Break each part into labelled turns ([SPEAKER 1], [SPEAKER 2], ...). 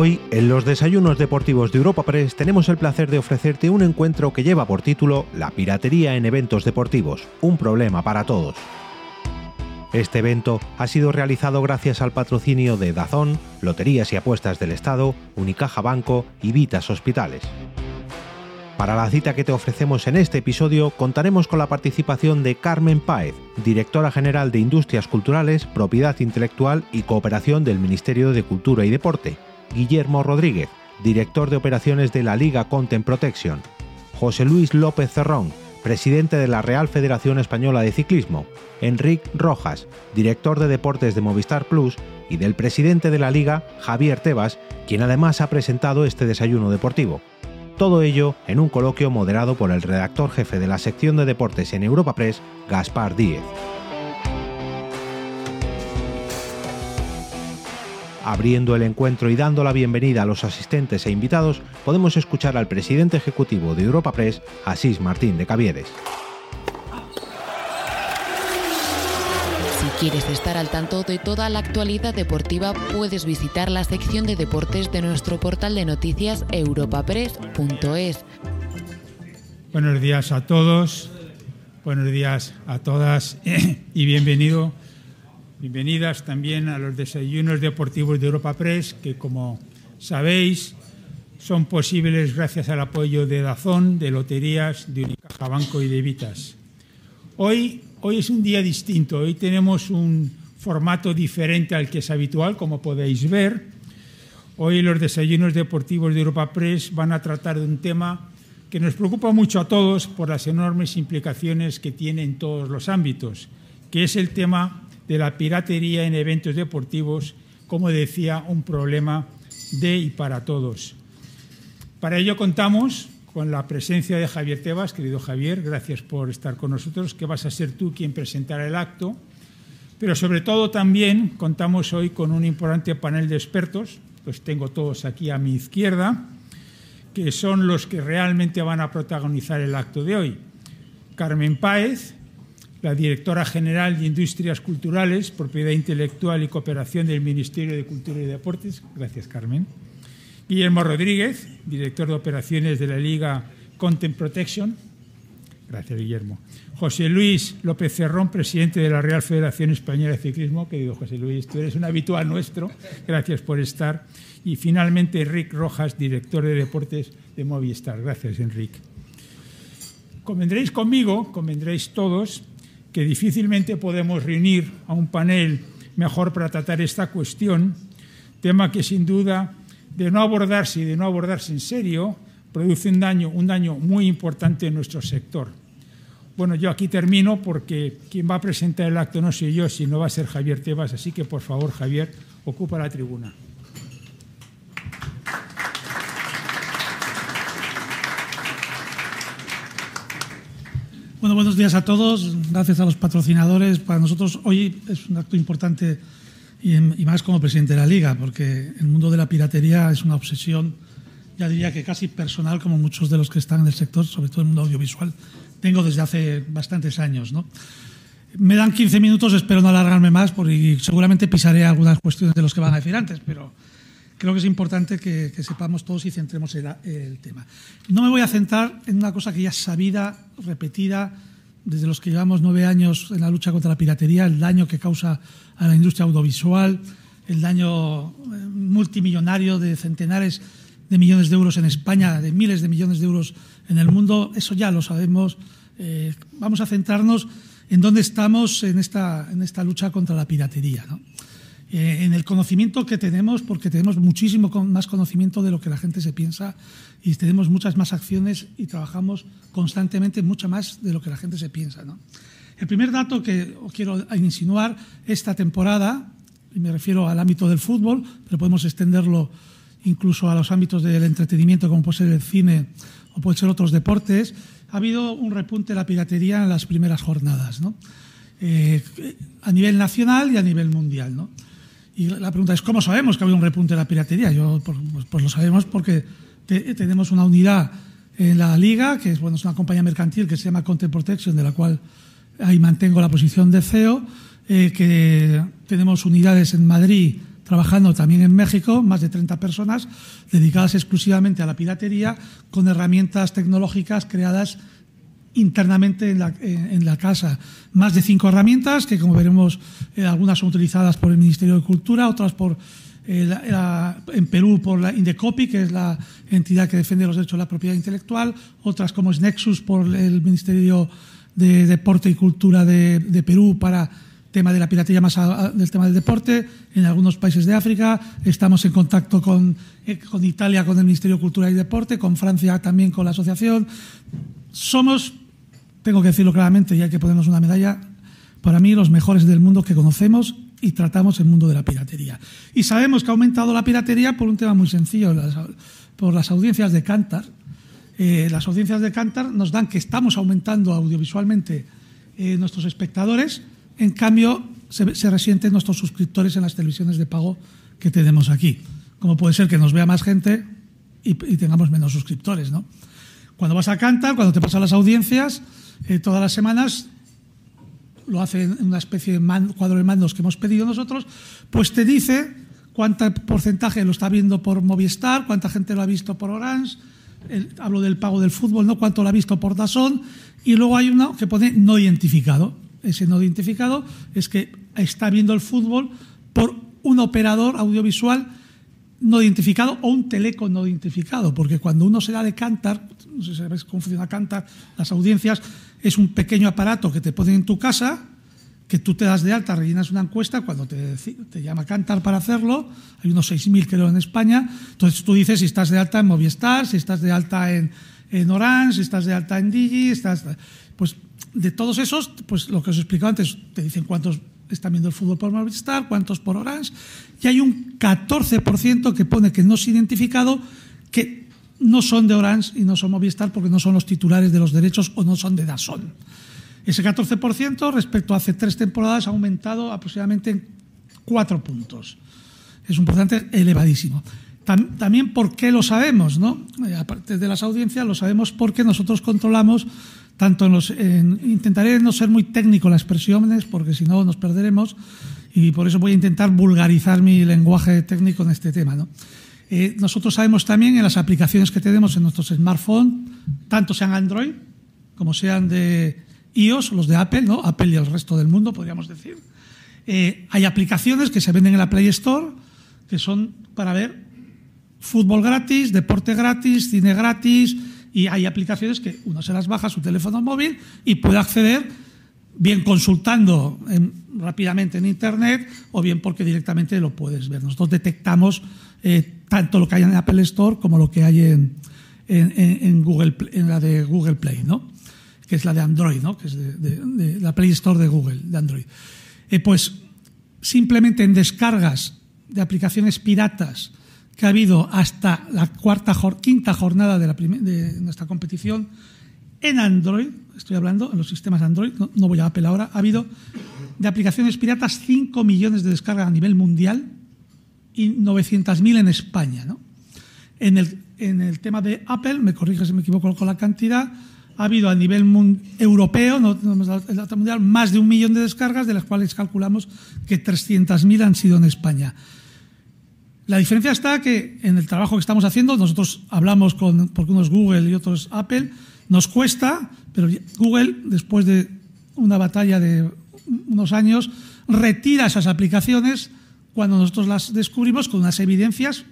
[SPEAKER 1] Hoy, en los desayunos deportivos de Europa Press, tenemos el placer de ofrecerte un encuentro que lleva por título La piratería en eventos deportivos, un problema para todos. Este evento ha sido realizado gracias al patrocinio de Dazón, Loterías y Apuestas del Estado, Unicaja Banco y Vitas Hospitales. Para la cita que te ofrecemos en este episodio contaremos con la participación de Carmen Páez, directora general de Industrias Culturales, Propiedad Intelectual y Cooperación del Ministerio de Cultura y Deporte, Guillermo Rodríguez, director de operaciones de la Liga Content Protection, José Luis López Cerrón, presidente de la Real Federación Española de Ciclismo, Enrique Rojas, director de deportes de Movistar Plus, y del presidente de la Liga, Javier Tebas, quien además ha presentado este desayuno deportivo. Todo ello en un coloquio moderado por el redactor jefe de la sección de deportes en Europa Press, Gaspar Díez. Abriendo el encuentro y dando la bienvenida a los asistentes e invitados, podemos escuchar al presidente ejecutivo de Europa Press, Asís Martín de Cavieres.
[SPEAKER 2] Si quieres estar al tanto de toda la actualidad deportiva, puedes visitar la sección de deportes de nuestro portal de noticias europapress.es.
[SPEAKER 3] Buenos días a todos, buenos días a todas y bienvenido Bienvenidas también a los desayunos deportivos de Europa Press, que como sabéis son posibles gracias al apoyo de Dazón, de Loterías, de Unicaja Banco y de Vitas. Hoy, hoy es un día distinto, hoy tenemos un formato diferente al que es habitual, como podéis ver. Hoy los desayunos deportivos de Europa Press van a tratar de un tema que nos preocupa mucho a todos por las enormes implicaciones que tiene en todos los ámbitos, que es el tema de la piratería en eventos deportivos, como decía, un problema de y para todos. Para ello contamos con la presencia de Javier Tebas. Querido Javier, gracias por estar con nosotros, que vas a ser tú quien presentará el acto. Pero sobre todo también contamos hoy con un importante panel de expertos, los tengo todos aquí a mi izquierda, que son los que realmente van a protagonizar el acto de hoy. Carmen Páez, la directora general de Industrias Culturales, Propiedad Intelectual y Cooperación del Ministerio de Cultura y Deportes. Gracias, Carmen. Guillermo Rodríguez, director de operaciones de la Liga Content Protection. Gracias, Guillermo. José Luis López Cerrón, presidente de la Real Federación Española de Ciclismo. Querido José Luis, tú eres un habitual nuestro. Gracias por estar. Y finalmente, Enrique Rojas, director de deportes de Movistar. Gracias, Enrique. Convendréis conmigo, convendréis todos, que difícilmente podemos reunir a un panel mejor para tratar esta cuestión, tema que sin duda de no abordarse y de no abordarse en serio produce un daño, un daño muy importante en nuestro sector. Bueno, yo aquí termino porque quien va a presentar el acto no soy yo, sino va a ser Javier Tebas, así que por favor, Javier, ocupa la tribuna.
[SPEAKER 4] Bueno, buenos días a todos. Gracias a los patrocinadores. Para nosotros hoy es un acto importante y, más como presidente de la Liga, porque el mundo de la piratería es una obsesión, ya diría que casi personal, como muchos de los que están en el sector, sobre todo el mundo audiovisual, tengo desde hace bastantes años. ¿no? Me dan 15 minutos, espero no alargarme más, porque seguramente pisaré algunas cuestiones de los que van a decir antes, pero creo que es importante que, sepamos todos y centremos el, tema. No me voy a centrar en una cosa que ya es sabida, repetida, desde los que llevamos nueve años en la lucha contra la piratería, el daño que causa a la industria audiovisual, el daño eh, multimillonario de centenares de millones de euros en España, de miles de millones de euros en el mundo, eso ya lo sabemos. Eh, vamos a centrarnos en dónde estamos en esta, en esta lucha contra la piratería. ¿no? Eh, en el conocimiento que tenemos, porque tenemos muchísimo más conocimiento de lo que la gente se piensa y tenemos muchas más acciones y trabajamos constantemente mucho más de lo que la gente se piensa. El primer dato que quiero insinuar esta temporada, y me refiero al ámbito del fútbol, pero podemos extenderlo incluso a los ámbitos del entretenimiento, como puede ser el cine o puede ser otros deportes, ha habido un repunte de la piratería en las primeras jornadas, eh, a nivel nacional y a nivel mundial. ¿no? Y la pregunta es, ¿cómo sabemos que ha habido un repunte de la piratería? Yo, pues, pues, lo sabemos porque tenemos una unidad en la liga, que es, bueno, es una compañía mercantil que se llama Content Protection, de la cual ahí mantengo la posición de CEO, eh, que tenemos unidades en Madrid, trabajando también en México, más de 30 personas dedicadas exclusivamente a la piratería con herramientas tecnológicas creadas internamente en la, casa. Más de cinco herramientas que, como veremos, eh, algunas son utilizadas por el Ministerio de Cultura, otras por eh, en Perú por la Indecopi, que es la entidad que defiende los derechos de la propiedad intelectual, otras como es Nexus por el Ministerio de Deporte y Cultura de, Perú para tema de la piratería más del tema del deporte, en algunos países de África, estamos en contacto con, eh, con Italia, con el Ministerio de Cultura y Deporte, con Francia también con la asociación. Somos tengo que decirlo claramente y hay que ponernos una medalla, para mí los mejores del mundo que conocemos y tratamos el mundo de la piratería. Y sabemos que ha aumentado la piratería por un tema muy sencillo, por las audiencias de Cantar. Eh, las audiencias de Cantar nos dan que estamos aumentando audiovisualmente eh, nuestros espectadores, en cambio se, se, resienten nuestros suscriptores en las televisiones de pago que tenemos aquí. Como puede ser que nos vea más gente y, y tengamos menos suscriptores, ¿no? Cuando vas a Cantar, cuando te pasan las audiencias, eh, todas las semanas, lo hace en una especie de cuadro de mandos que hemos pedido nosotros, pues te dice cuánto porcentaje lo está viendo por Movistar, cuánta gente lo ha visto por Orange, hablo del pago del fútbol, ¿no? cuánto lo ha visto por Dazón, y luego hay uno que pone no identificado. Ese no identificado es que está viendo el fútbol por un operador audiovisual no identificado o un teleco no identificado, porque cuando uno se da de cantar, no sé si sabes cómo funciona cantar, las audiencias es un pequeño aparato que te ponen en tu casa, que tú te das de alta, rellenas una encuesta, cuando te, te llama Cantar para hacerlo, hay unos 6.000 creo en España, entonces tú dices si estás de alta en Movistar, si estás de alta en, en Orange, si estás de alta en Digi, estás... Pues de todos esos, pues lo que os he explicado antes, te dicen cuántos están viendo el fútbol por Movistar, cuántos por Orange, y hay un 14% que pone que no es identificado, que no son de Orange y no son Movistar porque no son los titulares de los derechos o no son de Dazón. Ese 14% respecto a hace tres temporadas ha aumentado aproximadamente en cuatro puntos. Es un porcentaje elevadísimo. También, ¿por qué lo sabemos? ¿no? Eh, aparte de las audiencias, lo sabemos porque nosotros controlamos tanto en los... intentaré no ser muy técnico en las expresiones, porque si no nos perderemos, y por eso voy a intentar vulgarizar mi lenguaje técnico en este tema. ¿no? Eh, nosotros sabemos también en las aplicaciones que tenemos en nuestros smartphones, tanto sean Android como sean de iOS, los de Apple, ¿no? Apple y el resto del mundo, podríamos decir. Eh, hay aplicaciones que se venden en la Play Store que son para ver fútbol gratis, deporte gratis, cine gratis, y hay aplicaciones que uno se las baja a su teléfono móvil y puede acceder bien consultando rápidamente en Internet o bien porque directamente lo puedes ver. Nosotros detectamos eh, tanto lo que hay en Apple Store como lo que hay en, en, Google, en la de Google Play, ¿no? que es la de Android, ¿no? que es de, la Play Store de Google, de Android. Eh, pues simplemente en descargas de aplicaciones piratas que ha habido hasta la cuarta, quinta jornada de, la de nuestra competición en Android, estoy hablando en los sistemas Android, no, no voy a Apple ahora, ha habido de aplicaciones piratas 5 millones de descargas a nivel mundial y 900.000 en España. ¿no? En, el, en el tema de Apple, me corrige si me equivoco con la cantidad, ha habido a nivel europeo, no, el dato mundial, más de un millón de descargas, de las cuales calculamos que 300.000 han sido en España. La diferencia está que en el trabajo que estamos haciendo, nosotros hablamos con, porque uno es Google y otro es Apple, nos cuesta, pero Google, después de una batalla de unos años, retira esas aplicaciones cuando nosotros las descubrimos con unas evidencias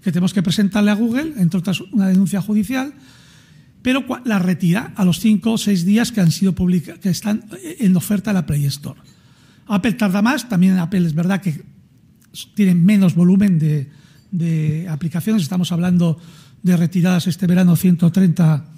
[SPEAKER 4] que tenemos que presentarle a Google, entre otras una denuncia judicial, pero las retira a los cinco o seis días que han sido publicadas, que están en oferta en la Play Store. Apple tarda más, también Apple es verdad que tiene menos volumen de, de aplicaciones, estamos hablando de retiradas este verano 130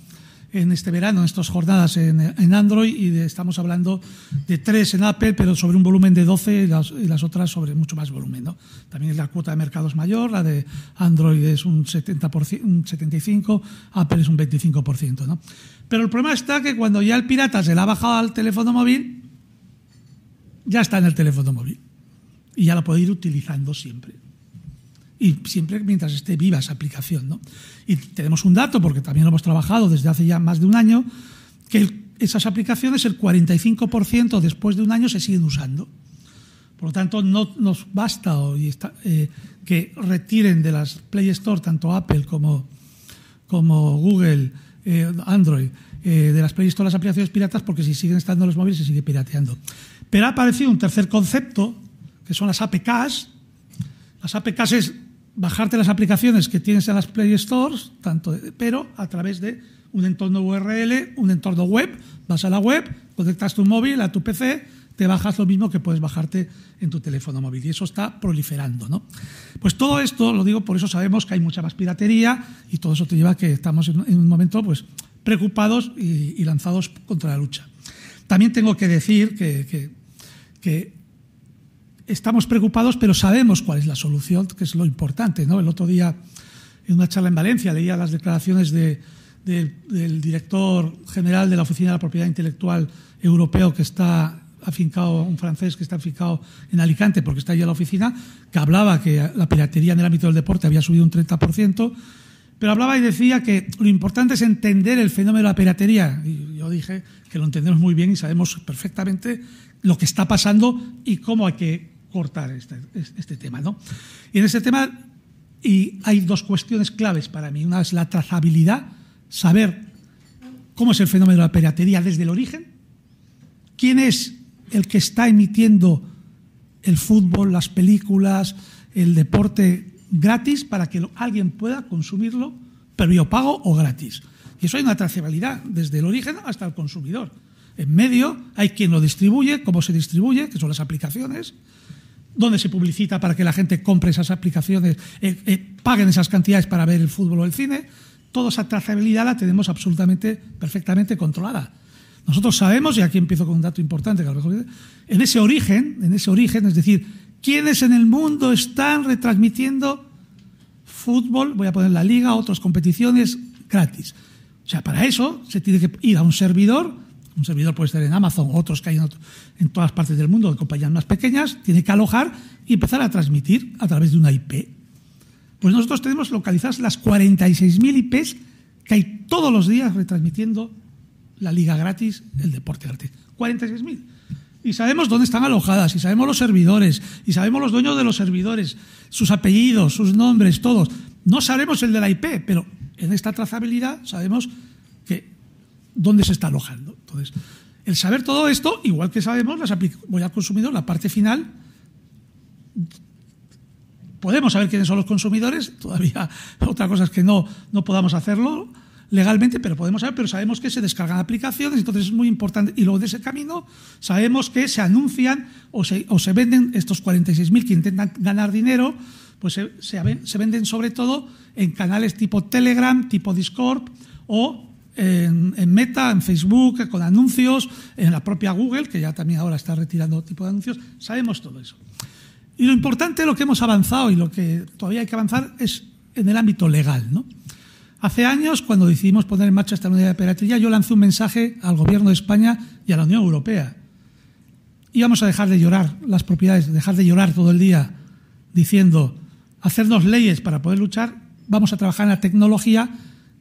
[SPEAKER 4] en este verano, en estas jornadas en, Android, y estamos hablando de tres en Apple, pero sobre un volumen de 12 y las, otras sobre mucho más volumen. ¿no? También la cuota de mercado es mayor, la de Android es un, 70%, un 75%, Apple es un 25%. ¿no? Pero el problema está que cuando ya el pirata se la ha bajado al teléfono móvil, ya está en el teléfono móvil y ya la puede ir utilizando siempre y siempre mientras esté viva esa aplicación. ¿no? Y tenemos un dato, porque también lo hemos trabajado desde hace ya más de un año, que esas aplicaciones, el 45% después de un año se siguen usando. Por lo tanto, no nos basta hoy eh, que retiren de las Play Store tanto Apple como, como Google, eh, Android, eh, de las Play Store las aplicaciones piratas porque si siguen estando los móviles se sigue pirateando. Pero ha aparecido un tercer concepto, que son las APKs. Las APKs es bajarte las aplicaciones que tienes en las Play Stores, tanto pero a través de un entorno URL, un entorno web. Vas a la web, conectas tu móvil a tu PC, te bajas lo mismo que puedes bajarte en tu teléfono móvil. Y eso está proliferando. ¿no? Pues todo esto, lo digo, por eso sabemos que hay mucha más piratería y todo eso te lleva a que estamos en un momento pues, preocupados y, lanzados contra la lucha. También tengo que decir que, que estamos preocupados, pero sabemos cuál es la solución, que es lo importante. ¿no? El otro día, en una charla en Valencia, leía las declaraciones del director general de la Oficina de la Propiedad Intelectual Europeo, que está afincado, un francés que está afincado en Alicante, porque está allí en la oficina, que hablaba que la piratería en el ámbito del deporte había subido un 30%, pero hablaba y decía que lo importante es entender el fenómeno de la piratería. Y yo dije que lo entendemos muy bien y sabemos perfectamente lo que está pasando y cómo hay que cortar este, este, tema. ¿no? Y en este tema y hay dos cuestiones claves para mí. Una es la trazabilidad, saber cómo es el fenómeno de la piratería desde el origen, quién es el que está emitiendo el fútbol, las películas, el deporte gratis para que alguien pueda consumirlo, pero yo pago o gratis. Y eso hay una trazabilidad desde el origen hasta el consumidor. En medio hay quien lo distribuye, cómo se distribuye, que son las aplicaciones, dónde se publicita para que la gente compre esas aplicaciones, eh, eh, paguen esas cantidades para ver el fútbol o el cine. Toda esa trazabilidad la tenemos absolutamente, perfectamente controlada. Nosotros sabemos, y aquí empiezo con un dato importante, que a lo mejor, en ese origen, en ese origen, es decir, quiénes en el mundo están retransmitiendo fútbol, voy a poner la liga, otras competiciones gratis. O sea, para eso se tiene que ir a un servidor un servidor puede estar en Amazon, otros que hay en, todas partes del mundo, de compañías más pequeñas, tiene que alojar y empezar a transmitir a través de una IP. Pues nosotros tenemos localizadas las 46.000 IPs que hay todos los días retransmitiendo la liga gratis, el deporte gratis. 46.000. Y sabemos dónde están alojadas, y sabemos los servidores, y sabemos los dueños de los servidores, sus apellidos, sus nombres, todos. No sabemos el de la IP, pero en esta trazabilidad sabemos que dónde se está alojando. Entonces, el saber todo esto, igual que sabemos, las voy al consumidor, la parte final, podemos saber quiénes son los consumidores, todavía otra cosa es que no, no podamos hacerlo legalmente, pero podemos saber, pero sabemos que se descargan aplicaciones, entonces es muy importante. Y luego de ese camino sabemos que se anuncian o se, o se venden estos 46.000 que intentan ganar dinero, pues se, se venden sobre todo en canales tipo Telegram, tipo Discord o en, Meta, en Facebook, con anuncios, en la propia Google, que ya también ahora está retirando tipo de anuncios, sabemos todo eso. Y lo importante, lo que hemos avanzado y lo que todavía hay que avanzar es en el ámbito legal. ¿no? Hace años, cuando decidimos poner en marcha esta unidad de piratería, yo lancé un mensaje al Gobierno de España y a la Unión Europea. Íbamos a dejar de llorar las propiedades, dejar de llorar todo el día diciendo, hacernos leyes para poder luchar, vamos a trabajar en la tecnología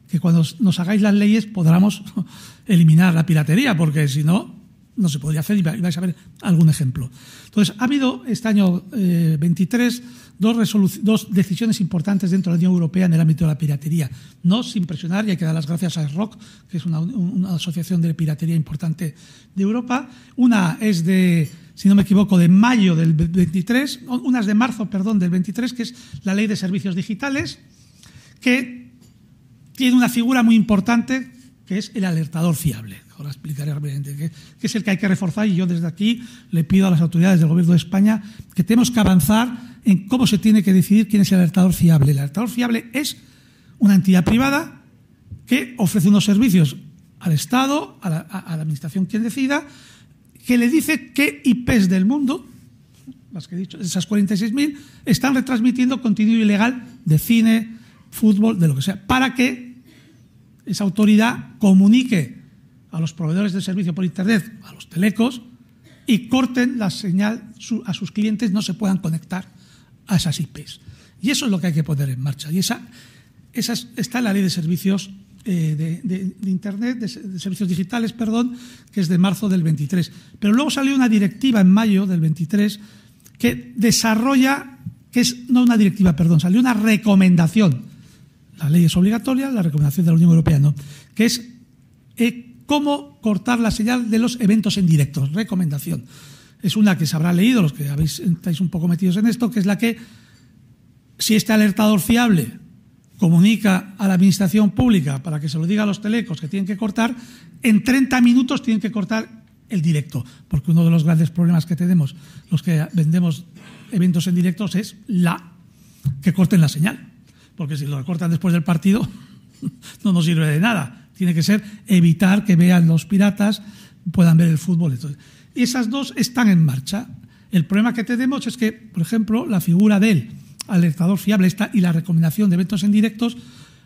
[SPEAKER 4] que cuando nos hagáis las leyes podamos eliminar la piratería, porque si no, no se podría hacer y vais a ver algún ejemplo. Entonces, ha habido este año 23 eh, dos, dos, decisiones importantes dentro de la Unión Europea en el ámbito de la piratería. No sin presionar, y hay que dar las gracias a ROC, que es una, una asociación de piratería importante de Europa. Una es de, si no me equivoco, de mayo del 23, una es de marzo, perdón, del 23, que es la Ley de Servicios Digitales, que tiene una figura muy importante que es el alertador fiable. Ahora explicaré rápidamente, que, es el que hay que reforzar y yo desde aquí le pido a las autoridades del Gobierno de España que tenemos que avanzar en cómo se tiene que decidir quién es el alertador fiable. El alertador fiable es una entidad privada que ofrece unos servicios al Estado, a la, Administración quien decida, que le dice qué IPs del mundo, las que he dicho, esas 46.000, están retransmitiendo contenido ilegal de cine, fútbol, de lo que sea, para que esa autoridad comunique a los proveedores de servicio por Internet, a los telecos, y corten la señal a sus clientes, no se puedan conectar a esas IPs. Y eso es lo que hay que poner en marcha. Y esa, esa está en la ley de servicios eh, de, Internet, de, servicios digitales, perdón, que es de marzo del 23. Pero luego salió una directiva en mayo del 23 que desarrolla, que es no una directiva, perdón, salió una recomendación. La ley es obligatoria, la recomendación de la Unión Europea no, que es eh, cómo cortar la señal de los eventos en directo. Recomendación. Es una que se habrá leído, los que habéis, estáis un poco metidos en esto, que es la que, si este alertador fiable comunica a la administración pública para que se lo diga a los telecos que tienen que cortar, en 30 minutos tienen que cortar el directo, porque uno de los grandes problemas que tenemos los que vendemos eventos en directos es la que corten la señal, porque si lo cortan después del partido no nos sirve de nada. Tiene que ser evitar que vean los piratas, puedan ver el fútbol. Y esas dos están en marcha. El problema que tenemos es que, por ejemplo, la figura del alertador fiable está y la recomendación de eventos en directos,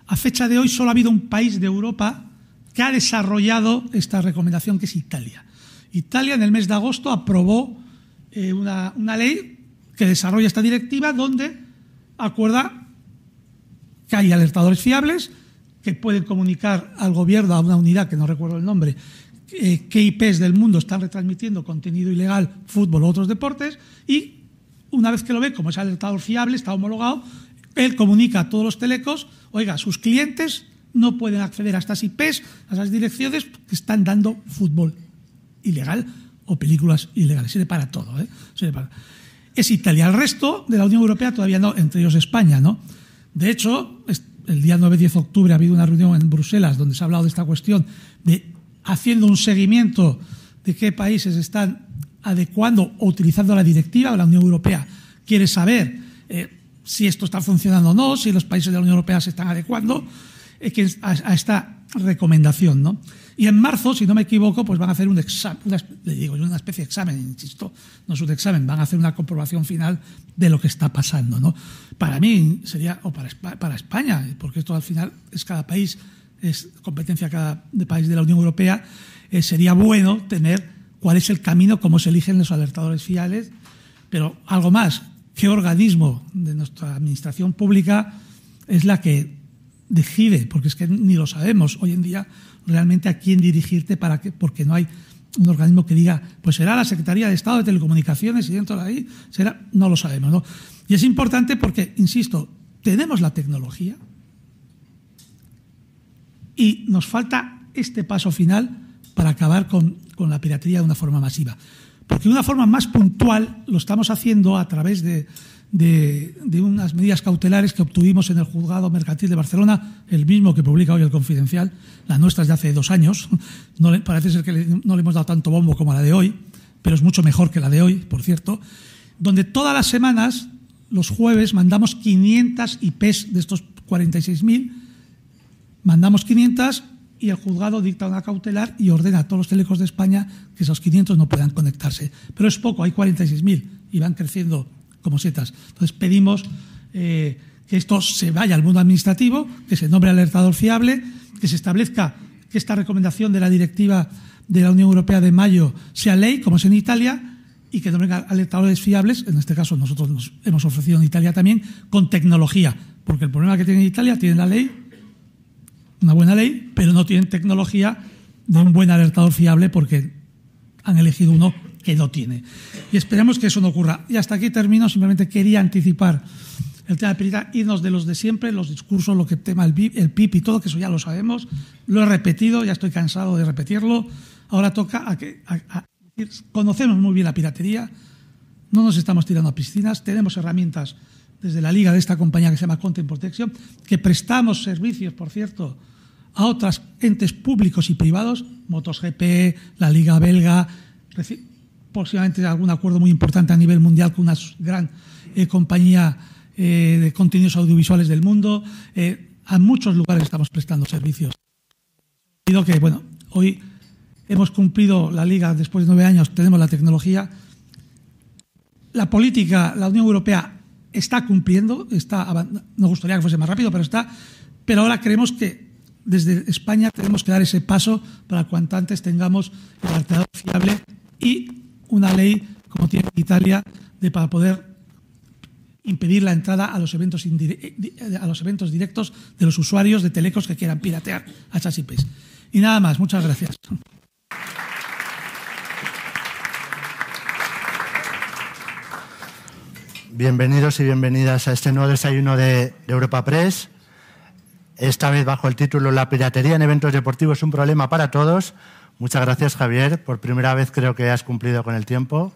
[SPEAKER 4] a fecha de hoy solo ha habido un país de Europa que ha desarrollado esta recomendación, que es Italia. Italia en el mes de agosto aprobó eh, una, ley que desarrolla esta directiva donde acuerda que hay alertadores fiables que pueden comunicar al gobierno, a una unidad que no recuerdo el nombre, eh, qué IPs del mundo están retransmitiendo contenido ilegal, fútbol u otros deportes, y una vez que lo ve, como es alertador fiable, está homologado, él comunica a todos los telecos, oiga, sus clientes no pueden acceder a estas IPs, a esas direcciones que están dando fútbol ilegal o películas ilegales. Sirve para todo. ¿eh? para... Es Italia. El resto de la Unión Europea todavía no, entre ellos España. ¿no? De hecho, el día 9-10 de octubre ha habido una reunión en Bruselas donde se ha hablado de esta cuestión de haciendo un seguimiento de qué países están adecuando o utilizando la directiva. La Unión Europea quiere saber eh, si esto está funcionando o no, si los países de la Unión Europea se están adecuando eh, a, esta recomendación. ¿no? Y en marzo, si no me equivoco, pues van a hacer un examen, una, especie de examen, insisto, no es un examen, van a hacer una comprobación final de lo que está pasando. ¿no? Para mí sería, o para, para España, porque esto al final es cada país, es competencia cada país de la Unión Europea, eh, sería bueno tener cuál es el camino, cómo se eligen los alertadores fiables, pero algo más, qué organismo de nuestra administración pública es la que decide, porque es que ni lo sabemos hoy en día realmente a quién dirigirte para que, porque no hay un organismo que diga, pues será la Secretaría de Estado de Telecomunicaciones y dentro de ahí será, no lo sabemos. ¿no? Y es importante porque, insisto, tenemos la tecnología y nos falta este paso final para acabar con, con la piratería de una forma masiva. Porque de una forma más puntual lo estamos haciendo a través de de, unas medidas cautelares que obtuvimos en el juzgado mercantil de Barcelona, el mismo que publica hoy el Confidencial, la nuestra es de hace dos años, no parece ser que no le hemos dado tanto bombo como la de hoy, pero es mucho mejor que la de hoy, por cierto, donde todas las semanas, los jueves, mandamos 500 IPs de estos 46.000, mandamos 500 y el juzgado dicta una cautelar y ordena a todos los telecos de España que esos 500 no puedan conectarse. Pero es poco, hay 46.000 y van creciendo como setas. Entonces pedimos eh, que esto se vaya al mundo administrativo, que se nombre alertador fiable, que se establezca que esta recomendación de la directiva de la Unión Europea de mayo sea ley, como es en Italia, y que nombren alertadores fiables, en este caso nosotros nos hemos ofrecido en Italia también, con tecnología, porque el problema que tiene Italia, tiene la ley, una buena ley, pero no tienen tecnología de un buen alertador fiable porque han elegido uno que no tiene. Y esperemos que eso no ocurra. Y hasta aquí termino. Simplemente quería anticipar el tema de pirita, irnos de los de siempre, los discursos, lo que tema el el PIB y todo, que eso ya lo sabemos. Lo he repetido, ya estoy cansado de repetirlo. Ahora toca a que conocemos muy bien la piratería, no nos estamos tirando a piscinas, tenemos herramientas desde la liga de esta compañía que se llama Content Protection, que prestamos servicios, por cierto, a otros entes públicos y privados, MotoGP, la Liga Belga, próximamente algún acuerdo muy importante a nivel mundial con una gran eh, compañía eh, de contenidos audiovisuales del mundo. Eh, a muchos lugares estamos prestando servicios. que, bueno, hoy hemos cumplido la liga después de nueve años, tenemos la tecnología. La política, la Unión Europea está cumpliendo, está, nos gustaría que fuese más rápido, pero está. Pero ahora creemos que desde España tenemos que dar ese paso para cuanto antes tengamos el alternador fiable y una ley, como tiene Italia, de, para poder impedir la entrada a los, eventos a los eventos directos de los usuarios de telecos que quieran piratear a esas IPs. Y nada más, muchas gracias.
[SPEAKER 5] bienvenidos y bienvenidas a este nuevo desayuno de, Europa Press. Esta vez bajo el título La piratería en eventos deportivos es un problema para todos. Muchas gracias, Javier. Por primera vez creo que has cumplido con el tiempo.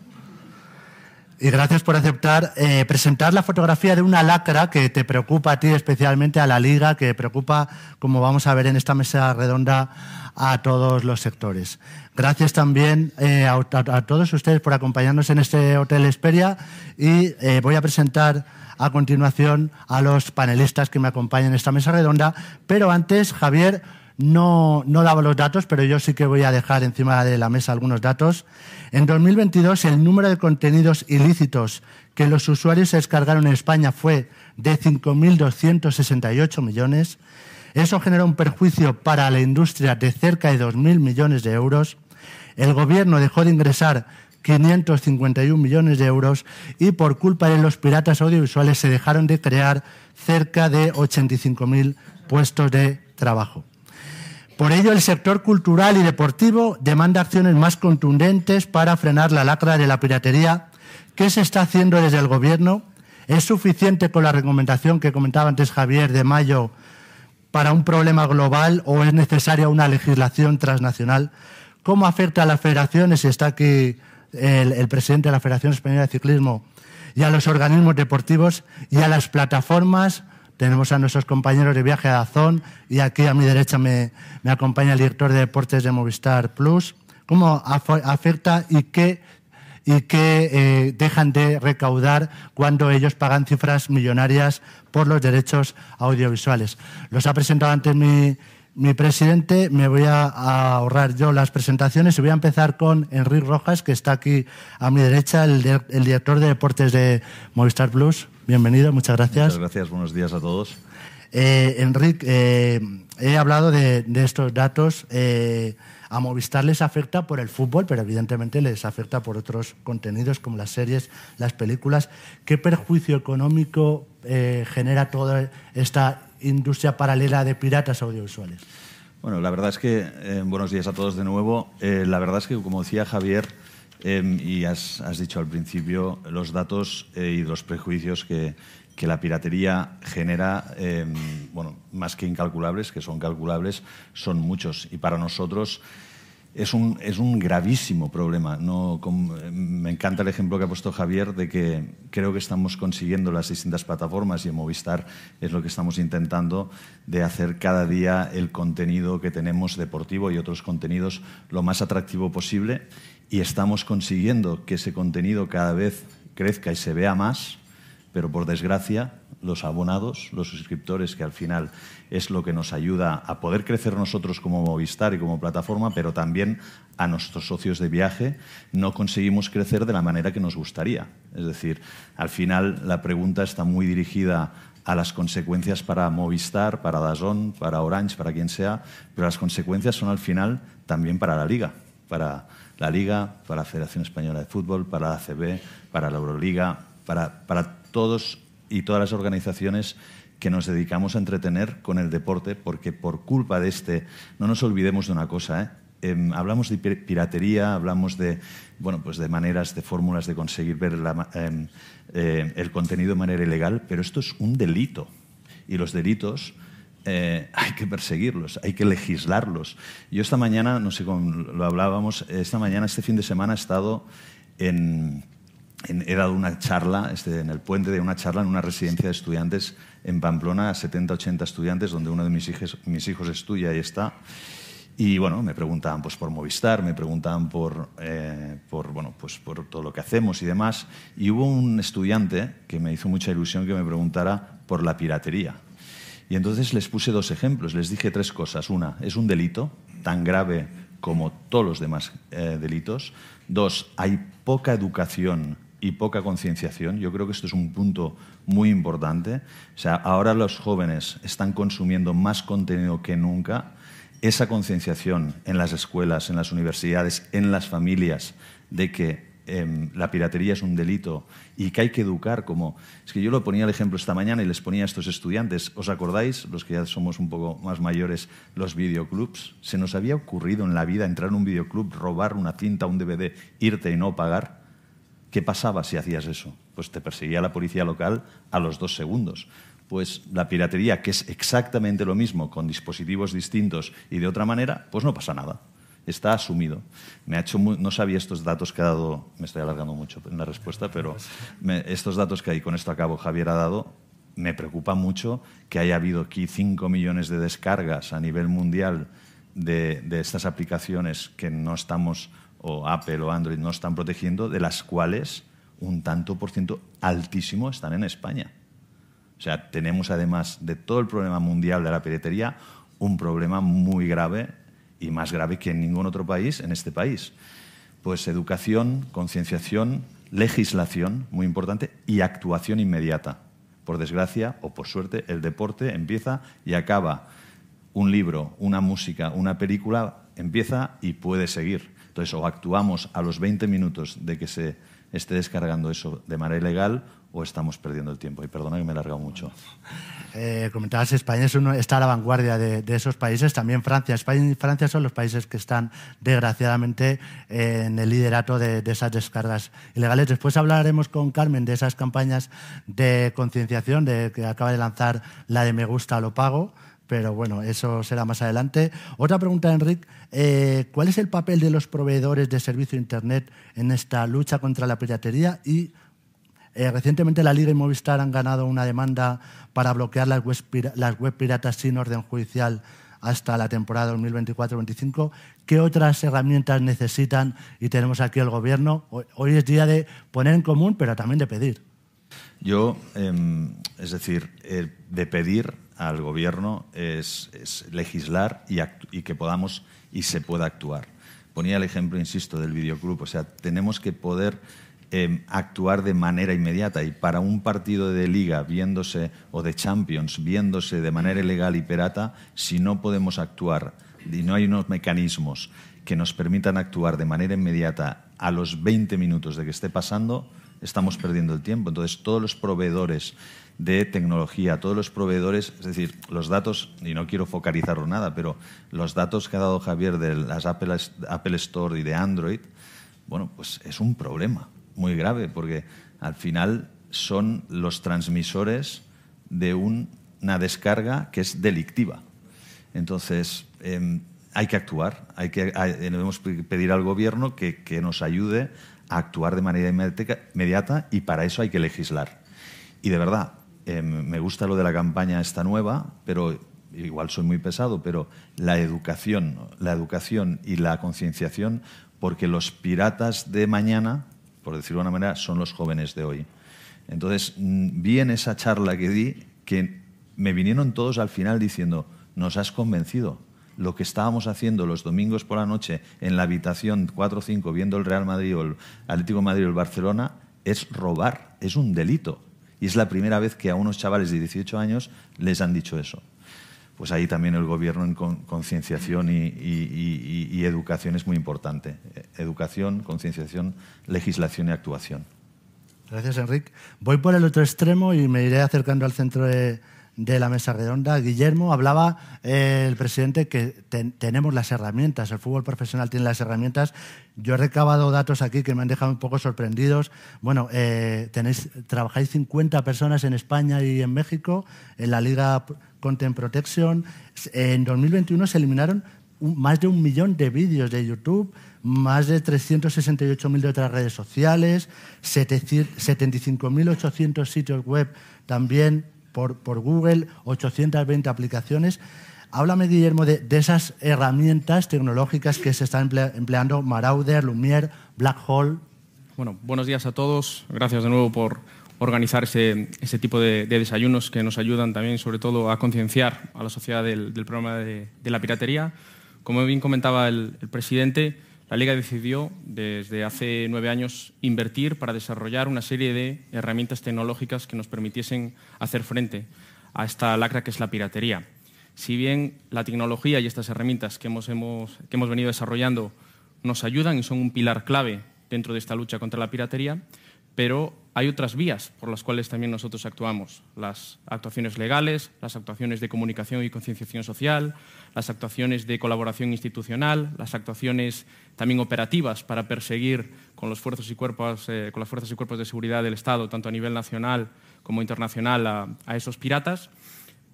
[SPEAKER 5] Y gracias por aceptar eh, presentar la fotografía de una lacra que te preocupa a ti, especialmente a la Liga, que preocupa, como vamos a ver en esta mesa redonda, a todos los sectores. Gracias también eh, a, todos ustedes por acompañarnos en este Hotel Esperia y eh, voy a presentar a continuación a los panelistas que me acompañan en esta mesa redonda, pero antes, Javier, no, no daba los datos, pero yo sí que voy a dejar encima de la mesa algunos datos. En 2022, el número de contenidos ilícitos que los usuarios se descargaron en España fue de 5.268 millones. Eso generó un perjuicio para la industria de cerca de 2.000 millones de euros. El gobierno dejó de ingresar 551 millones de euros y por culpa de los piratas audiovisuales se dejaron de crear cerca de 85.000 puestos de trabajo. Por ello, el sector cultural y deportivo demanda acciones más contundentes para frenar la lacra de la piratería. ¿Qué se está haciendo desde el Gobierno? ¿Es suficiente con la recomendación que comentaba antes Javier de mayo para un problema global o es necesaria una legislación transnacional? ¿Cómo afecta a las federaciones? Y está aquí el presidente de la Federación Española de Ciclismo y a los organismos deportivos y a las plataformas tenemos a nuestros compañeros de viaje a Azón y aquí a mi derecha me, acompaña el director de deportes de Movistar Plus. ¿Cómo afecta y qué, y qué eh, dejan de recaudar cuando ellos pagan cifras millonarias por los derechos audiovisuales? Los ha presentado antes mi, mi presidente, me voy a, ahorrar yo las presentaciones y voy a empezar con Enrique Rojas, que está aquí a mi derecha, el, el director de deportes de Movistar Plus. Bienvenido, muchas gracias.
[SPEAKER 6] Muchas gracias, buenos días a todos.
[SPEAKER 5] Eh, Enrique, eh, he hablado de, estos datos. Eh, a Movistar les afecta por el fútbol, pero evidentemente les afecta por otros contenidos como las series, las películas. ¿Qué perjuicio económico genera toda esta industria paralela de piratas audiovisuales?
[SPEAKER 6] Bueno, la verdad es que, buenos días a todos de nuevo. la verdad es que, como decía Javier, Em, y has, dicho al principio los datos eh, y los prejuicios que, la piratería genera, em, bueno, más que incalculables, que son calculables, son muchos. Y para nosotros es un, es un gravísimo problema. No, me encanta el ejemplo que ha puesto Javier de que creo que estamos consiguiendo las distintas plataformas y en Movistar es lo que estamos intentando de hacer cada día el contenido que tenemos deportivo y otros contenidos lo más atractivo posible y estamos consiguiendo que ese contenido cada vez crezca y se vea más, pero por desgracia los abonados, los suscriptores, que al final es lo que nos ayuda a poder crecer nosotros como Movistar y como plataforma, pero también a nuestros socios de viaje, no conseguimos crecer de la manera que nos gustaría. Es decir, al final la pregunta está muy dirigida a las consecuencias para Movistar, para Dazón, para Orange, para quien sea, pero las consecuencias son al final también para la liga, para la Liga, para la Federación Española de Fútbol, para la ACB, para la Euroliga, para, para todos y todas las organizaciones que nos dedicamos a entretener con el deporte, porque por culpa de este, no nos olvidemos de una cosa, ¿eh? Em, hablamos de piratería, hablamos de, bueno, pues de maneras, de fórmulas de conseguir ver em, eh, el contenido de manera ilegal, pero esto es un delito. Y los delitos eh, hay que perseguirlos, hay que legislarlos. Yo esta mañana, no sé cómo lo hablábamos, esta mañana, este fin de semana he estado en, he dado una charla este, en el puente de una charla en una residencia de estudiantes en Pamplona, 70, 80 estudiantes, donde uno de mis hijos, mis hijos estudia y está. Y bueno, me preguntaban pues, por Movistar, me preguntaban por, eh, por, bueno, pues, por todo lo que hacemos y demás. Y hubo un estudiante que me hizo mucha ilusión que me preguntara por la piratería. Y entonces les puse dos ejemplos, les dije tres cosas. Una, es un delito tan grave como todos los demás eh, delitos. Dos, hay poca educación y poca concienciación. Yo creo que esto es un punto muy importante. O sea, ahora los jóvenes están consumiendo más contenido que nunca. Esa concienciación en las escuelas, en las universidades, en las familias, de que Em, la piratería es un delito y que hay que educar como... Es que yo lo ponía el ejemplo esta mañana y les ponía a estos estudiantes, ¿os acordáis, los que ya somos un poco más mayores, los videoclubs? ¿Se nos había ocurrido en la vida entrar en un videoclub, robar una cinta, un DVD, irte y no pagar? ¿Qué pasaba si hacías eso? pues te perseguía la policía local a los dos segundos. Pues la piratería, que es exactamente lo mismo, con dispositivos distintos y de otra manera, pues no pasa nada. Está asumido. Me ha hecho no sabía estos datos que ha dado, me estoy alargando mucho en la respuesta, pero estos datos que hay, con esto acabo, Javier ha dado, me preocupa mucho que haya habido aquí 5 millones de descargas a nivel mundial de estas aplicaciones que no estamos, o Apple o Android, no están protegiendo, de las cuales un tanto por ciento altísimo están en España. O sea, tenemos además de todo el problema mundial de la piratería, un problema muy grave y más grave que en ningún otro país en este país. Pues educación, concienciación, legislación, muy importante, y actuación inmediata. Por desgracia o por suerte, el deporte empieza y acaba. Un libro, una música, una película empieza y puede seguir. Entonces, o actuamos a los 20 minutos de que se esté descargando eso de manera ilegal o estamos perdiendo el tiempo. Y perdona que me he largado mucho.
[SPEAKER 5] Eh, comentabas, España está a la vanguardia de, esos países, también Francia. España y Francia son los países que están, desgraciadamente, en el liderato de, de, esas descargas ilegales. Después hablaremos con Carmen de esas campañas de concienciación de, que acaba de lanzar la de Me gusta, lo pago pero bueno, eso será más adelante. Otra pregunta, Enrique. Eh, ¿Cuál es el papel de los proveedores de servicio Internet en esta lucha contra la piratería? Y eh, recientemente la Liga y Movistar han ganado una demanda para bloquear las web, piratas sin orden judicial hasta la temporada 2024-2025. ¿Qué otras herramientas necesitan? Y tenemos aquí el Gobierno. Hoy es día de poner en común, pero también de pedir.
[SPEAKER 6] Yo, em, es decir, eh, de pedir al gobierno es, legislar y, que podamos y se pueda actuar. Ponía el ejemplo, insisto, del videoclub. O sea, tenemos que poder em, actuar de manera inmediata y para un partido de liga viéndose o de Champions viéndose de manera ilegal y pirata, si no podemos actuar y no hay unos mecanismos que nos permitan actuar de manera inmediata a los 20 minutos de que esté pasando, estamos perdiendo el tiempo. Entonces, todos los proveedores de tecnología, todos los proveedores, es decir, los datos, y no quiero focalizarlo nada, pero los datos que ha dado Javier de las Apple, Apple Store y de Android, bueno, pues es un problema muy grave, porque al final son los transmisores de una descarga que es delictiva. Entonces, em, hay que actuar, hay que, debemos pedir al gobierno que, que nos ayude a actuar de manera inmediata y para eso hay que legislar. Y de verdad, eh, me gusta lo de la campaña esta nueva, pero igual soy muy pesado, pero la educación, la educación y la concienciación, porque los piratas de mañana, por decirlo de una manera, son los jóvenes de hoy. Entonces, mm, vi en esa charla que di que me vinieron todos al final diciendo, nos has convencido. Lo que estábamos haciendo los domingos por la noche en la habitación 4 o 5 viendo el Real Madrid o el Atlético de Madrid o el Barcelona es robar, es un delito. Y es la primera vez que a unos chavales de 18 años les han dicho eso. Pues ahí también el gobierno en concienciación y, educación es muy importante. Educación, concienciación, legislación y actuación.
[SPEAKER 5] Gracias, Enrique. Voy por el otro extremo y me iré acercando al centro de, de la mesa redonda. Guillermo, hablaba eh, el presidente que tenemos las herramientas, el fútbol profesional tiene las herramientas. Yo he recabado datos aquí que me han dejado un poco sorprendidos. Bueno, eh, tenéis, trabajáis 50 personas en España y en México en la Liga Content Protection. En 2021 se eliminaron más de un millón de vídeos de YouTube, más de 368.000 de otras redes sociales, 75.800 sitios web también por, Google, 820 aplicaciones. Háblame, Guillermo, de, esas herramientas tecnológicas que se están empleando Marauder, Lumiere, Black Hole.
[SPEAKER 7] Bueno, buenos días a todos. Gracias de nuevo por organizar ese, tipo de, desayunos que nos ayudan también, sobre todo, a concienciar a la sociedad del, problema de, la piratería. Como bien comentaba el presidente, la Liga decidió desde hace nueve años invertir para desarrollar una serie de herramientas tecnológicas que nos permitiesen hacer frente a esta lacra que es la piratería. Si bien la tecnología y estas herramientas que hemos, que hemos venido desarrollando nos ayudan y son un pilar clave dentro de esta lucha contra la piratería, pero hay otras vías por las cuales también nosotros actuamos. Las actuaciones legales, las actuaciones de comunicación y concienciación social, las actuaciones de colaboración institucional, las actuaciones también operativas para perseguir con, los cuerpos, eh, las fuerzas y cuerpos de seguridad del Estado, tanto a nivel nacional como internacional, a, esos piratas.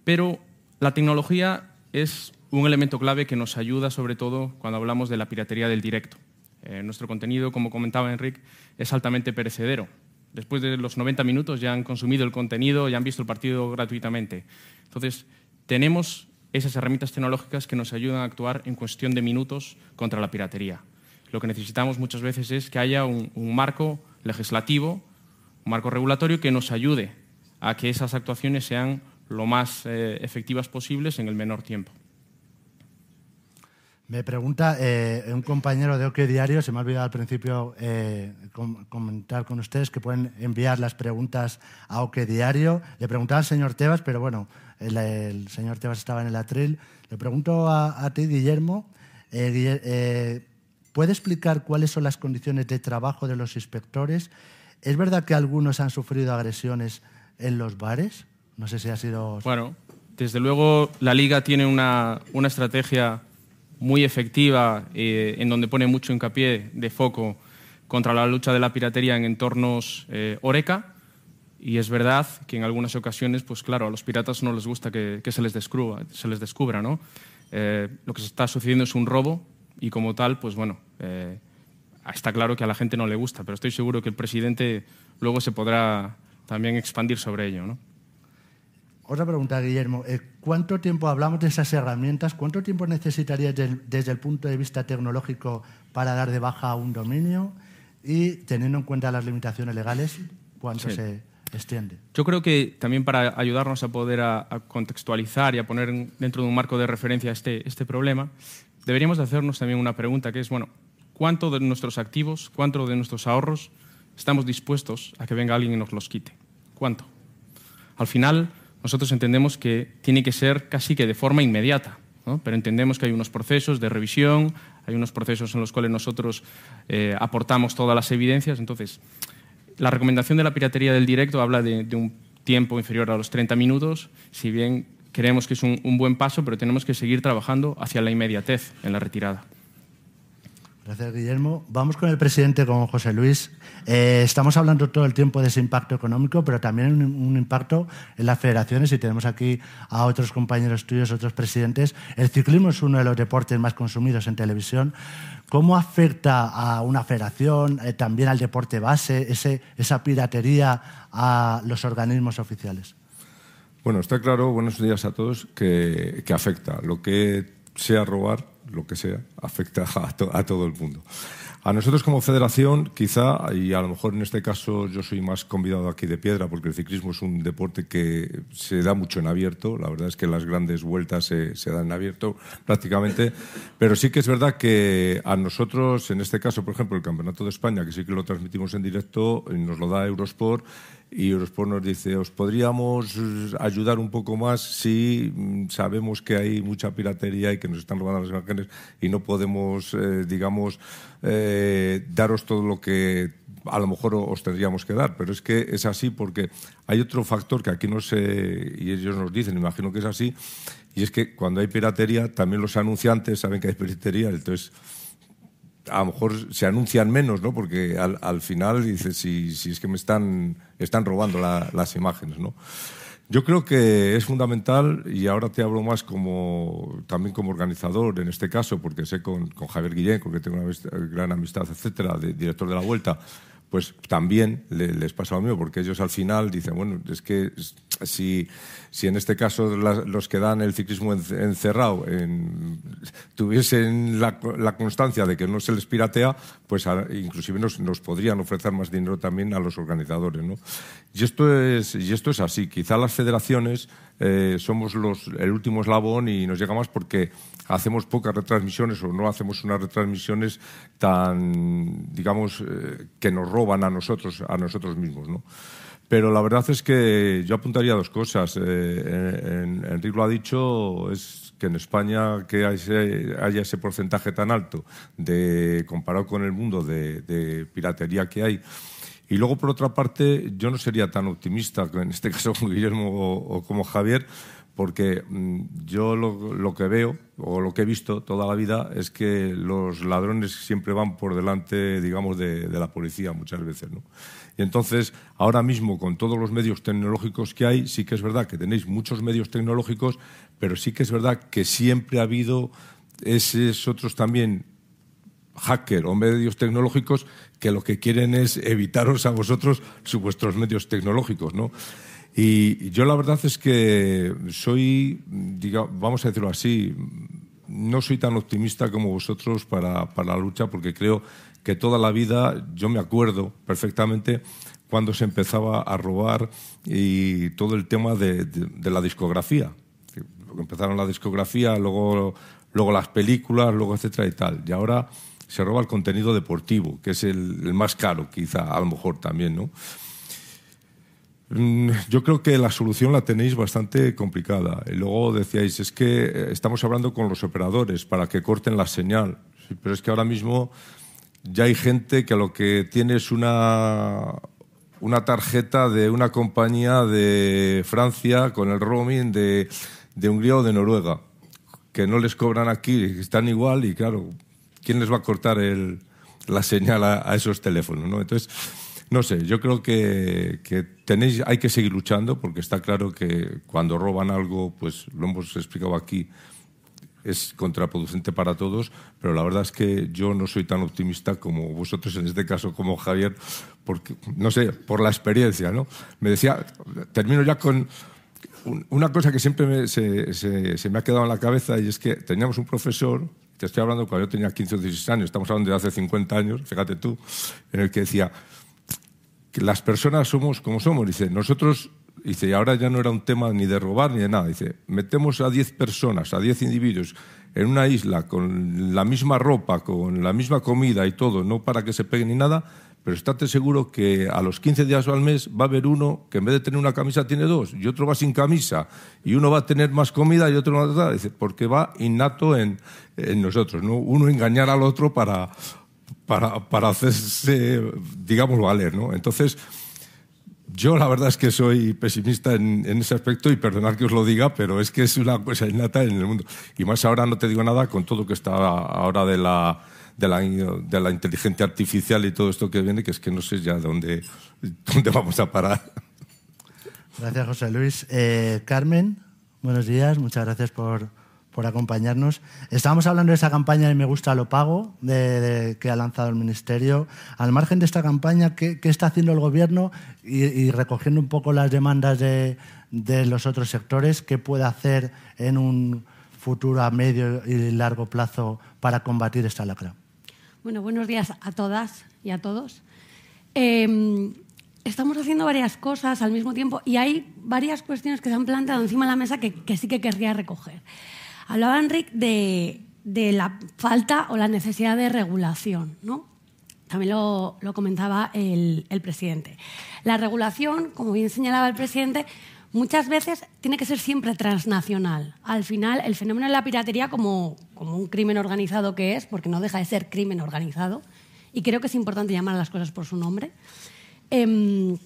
[SPEAKER 7] Pero la tecnología es un elemento clave que nos ayuda sobre todo cuando hablamos de la piratería del directo. Eh, nuestro contenido, como comentaba Enrique, es altamente perecedero después de los 90 minutos ya han consumido el contenido, ya han visto el partido gratuitamente. Entonces, tenemos esas herramientas tecnológicas que nos ayudan a actuar en cuestión de minutos contra la piratería. Lo que necesitamos muchas veces es que haya un, marco legislativo, un marco regulatorio que nos ayude a que esas actuaciones sean lo más eh, efectivas posibles en el menor tiempo.
[SPEAKER 5] Me pregunta eh, un compañero de OK Diario, se me ha olvidado al principio eh, comentar con ustedes que pueden enviar las preguntas a OK Diario. Le preguntaba al señor Tebas, pero bueno, el, señor Tebas estaba en el atril. Le pregunto a, ti, Guillermo, eh, ¿puede explicar cuáles son las condiciones de trabajo de los inspectores? ¿Es verdad que algunos han sufrido agresiones en los bares? No sé si ha sido...
[SPEAKER 7] Bueno, desde luego la Liga tiene una, una estrategia muy efectiva, eh, en donde pone mucho hincapié de foco contra la lucha de la piratería en entornos eh, Oreca. Y es verdad que en algunas ocasiones, pues claro, a los piratas no les gusta que, se les descubra, se les descubra ¿no? Eh, lo que se está sucediendo es un robo y como tal, pues bueno, está claro que a la gente no le gusta, pero estoy seguro que el presidente luego se podrá también expandir sobre ello, ¿no?
[SPEAKER 5] Otra pregunta, Guillermo. Eh, ¿Cuánto tiempo hablamos de esas herramientas? ¿Cuánto tiempo necesitarías desde el punto de vista tecnológico para dar de baja a un dominio? Y teniendo en cuenta las limitaciones legales, ¿cuánto se extiende?
[SPEAKER 7] Yo creo que también para ayudarnos a poder a, contextualizar y a poner dentro de un marco de referencia este, este problema, deberíamos de hacernos también una pregunta que es, bueno, ¿cuánto de nuestros activos, cuánto de nuestros ahorros estamos dispuestos a que venga alguien y nos los quite? ¿Cuánto? Al final, nosotros entendemos que tiene que ser casi que de forma inmediata, pero entendemos que hay unos procesos de revisión, hay unos procesos en los cuales nosotros eh, aportamos todas las evidencias. Entonces, la recomendación de la piratería del directo habla de, un tiempo inferior a los 30 minutos, si bien creemos que es un buen paso, pero tenemos que seguir trabajando hacia la inmediatez en la retirada.
[SPEAKER 5] Gracias, Guillermo. Vamos con el presidente, con José Luis. Eh, estamos hablando todo el tiempo de ese impacto económico, pero también un, impacto en las federaciones y tenemos aquí a otros compañeros tuyos, otros presidentes. El ciclismo es uno de los deportes más consumidos en televisión. ¿Cómo afecta a una federación, eh, también al deporte base, ese, esa piratería a los organismos oficiales?
[SPEAKER 8] Bueno, está claro, buenos días a todos, que, que afecta. Lo que sea robar, lo que sea, afecta a, todo el mundo. A nosotros como federación, quizá, y a lo mejor en este caso yo soy más convidado aquí de piedra, porque el ciclismo es un deporte que se da mucho en abierto, la verdad es que las grandes vueltas se, se dan en abierto prácticamente, pero sí que es verdad que a nosotros, en este caso, por ejemplo, el Campeonato de España, que sí que lo transmitimos en directo, nos lo da Eurosport, y Eurosport nos dice, ¿os podríamos ayudar un poco más si mm, sabemos que hay mucha piratería y que nos están robando las imágenes y no podemos, eh, digamos, eh, daros todo lo que a lo mejor os tendríamos que dar, pero es que es así porque hay otro factor que aquí no sé, y ellos nos dicen, imagino que es así, y es que cuando hay piratería, también los anunciantes saben que hay piratería, entonces a lo mejor se anuncian menos, ¿no? Porque al, final dices, si, si, es que me están, están robando las imágenes, ¿no? Yo creo que es fundamental, y ahora te hablo más como, también como organizador en este caso, porque sé con, con Javier Guillén, con que tengo una gran amistad, etcétera, de, director de la Vuelta, pues también les pasa lo mismo, porque ellos al final dicen, bueno, es que si, si en este caso los que dan el ciclismo encerrado tuviesen la, constancia de que no se les piratea, pues inclusive nos, nos, podrían ofrecer más dinero también a los organizadores. ¿no? Y, esto es, y esto es así. Quizá las federaciones eh, somos los, el último eslabón y nos llega más porque hacemos pocas retransmisiones o no hacemos unas retransmisiones tan, digamos, eh, que nos roban a nosotros, a nosotros mismos, ¿no? Pero la verdad es que yo apuntaría dos cosas. Eh, Enrique lo ha dicho, es que en España que haya ese porcentaje tan alto de comparado con el mundo de, piratería que hay, y luego, por otra parte, yo no sería tan optimista, en este caso con Guillermo o, como Javier, porque mm, yo lo, que veo o lo que he visto toda la vida es que los ladrones siempre van por delante, digamos, de la policía muchas veces. ¿no? Y entonces, ahora mismo, con todos los medios tecnológicos que hay, sí que es verdad que tenéis muchos medios tecnológicos, pero sí que es verdad que siempre ha habido esos otros también hacker o medios tecnológicos que lo que quieren es evitaros a vosotros vuestros medios tecnológicos, ¿no? Y yo la verdad es que soy, vamos a decirlo así, no soy tan optimista como vosotros para, para la lucha porque creo que toda la vida, yo me acuerdo perfectamente cuando se empezaba a robar y todo el tema de, la discografía. Empezaron la discografía, luego, luego las películas, luego etcétera y tal. Y ahora se roba el contenido deportivo, que es el, más caro, quizá, a lo mejor también, ¿no? Mm, yo creo que la solución la tenéis bastante complicada. Y luego decíais, es que eh, estamos hablando con los operadores para que corten la señal. pero es que ahora mismo ya hay gente que lo que tiene es una, una tarjeta de una compañía de Francia con el roaming de, de Hungría o de Noruega, que no les cobran aquí, están igual y claro, ¿quién les va a cortar el, la señal a, esos teléfonos? ¿no? Entonces, no sé, yo creo que, tenéis, hay que seguir luchando porque está claro que cuando roban algo, pues lo hemos explicado aquí, es contraproducente para todos, pero la verdad es que yo no soy tan optimista como vosotros en este caso, como Javier, porque, no sé, por la experiencia, ¿no? Me decía, termino ya con una cosa que siempre se, se, me ha quedado en la cabeza y es que teníamos un profesor, te estoy hablando cuando yo tenía 15 o 16 años, estamos hablando de hace 50 años, fíjate tú, en el que decía que las personas somos como somos, dice, nosotros Dice, y ahora ya no era un tema ni de robar ni de nada. Dice, metemos a 10 personas, a 10 individuos en una isla con la misma ropa, con la misma comida y todo, no para que se peguen ni nada, pero estate seguro que a los 15 días o al mes va a haber uno que en vez de tener una camisa tiene dos, y otro va sin camisa, y uno va a tener más comida y otro no va a Dice, porque va innato en nosotros, ¿no? Uno engañar al otro para, para, para hacerse, digamos, valer, ¿no? Entonces, yo la verdad es que soy pesimista en, ese aspecto y perdonad que os lo diga, pero es que es una cosa innata en el mundo. Y más ahora no te digo nada con todo que está ahora de la, de la, de la inteligencia artificial y todo esto que viene, que es que no sé ya dónde, dónde vamos a parar.
[SPEAKER 5] Gracias, José Luis. Eh, Carmen, buenos días. Muchas gracias por, por acompañarnos. Estábamos hablando de esa campaña de Me gusta lo pago que ha lanzado el Ministerio. Al margen de esta campaña, ¿qué, está haciendo el Gobierno y, recogiendo un poco las demandas de, los otros sectores? ¿Qué puede hacer en un futuro a medio y largo plazo para combatir esta lacra?
[SPEAKER 9] Bueno, buenos días a todas y a todos. Em, estamos haciendo varias cosas al mismo tiempo y hay varias cuestiones que se han planteado encima de la mesa que sí que querría recoger. Hablaba Enric de, la falta o la necesidad de regulación, ¿no? También lo, comentaba el, presidente. La regulación, como bien señalaba el presidente, muchas veces tiene que ser siempre transnacional. Al final, el fenómeno de la piratería, como, un crimen organizado que es, porque no deja de ser crimen organizado, y creo que es importante llamar a las cosas por su nombre, em,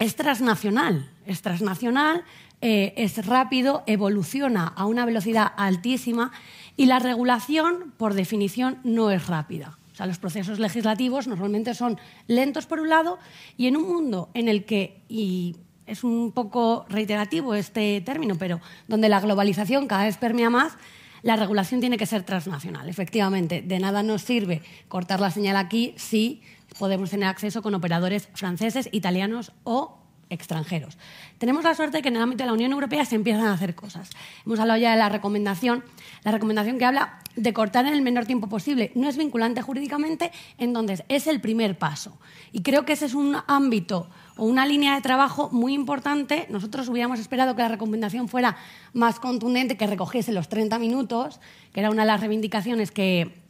[SPEAKER 9] es transnacional. Es transnacional, eh, es rápido, evoluciona a una velocidad altísima y la regulación, por definición, no es rápida. O sea, los procesos legislativos normalmente son lentos por un lado y en un mundo en el que, y es un poco reiterativo este término, pero donde la globalización cada vez permea más, la regulación tiene que ser transnacional. Efectivamente, de nada nos sirve cortar la señal aquí si podemos tener acceso con operadores franceses, italianos o extranjeros. Tenemos la suerte de que en el ámbito de la Unión Europea se empiezan a hacer cosas. Hemos hablado ya de la recomendación, la recomendación que habla de cortar en el menor tiempo posible. No es vinculante jurídicamente, entonces es el primer paso. Y creo que ese es un ámbito o una línea de trabajo muy importante. Nosotros hubiéramos esperado que la recomendación fuera más contundente, que recogiese los 30 minutos, que era una de las reivindicaciones que,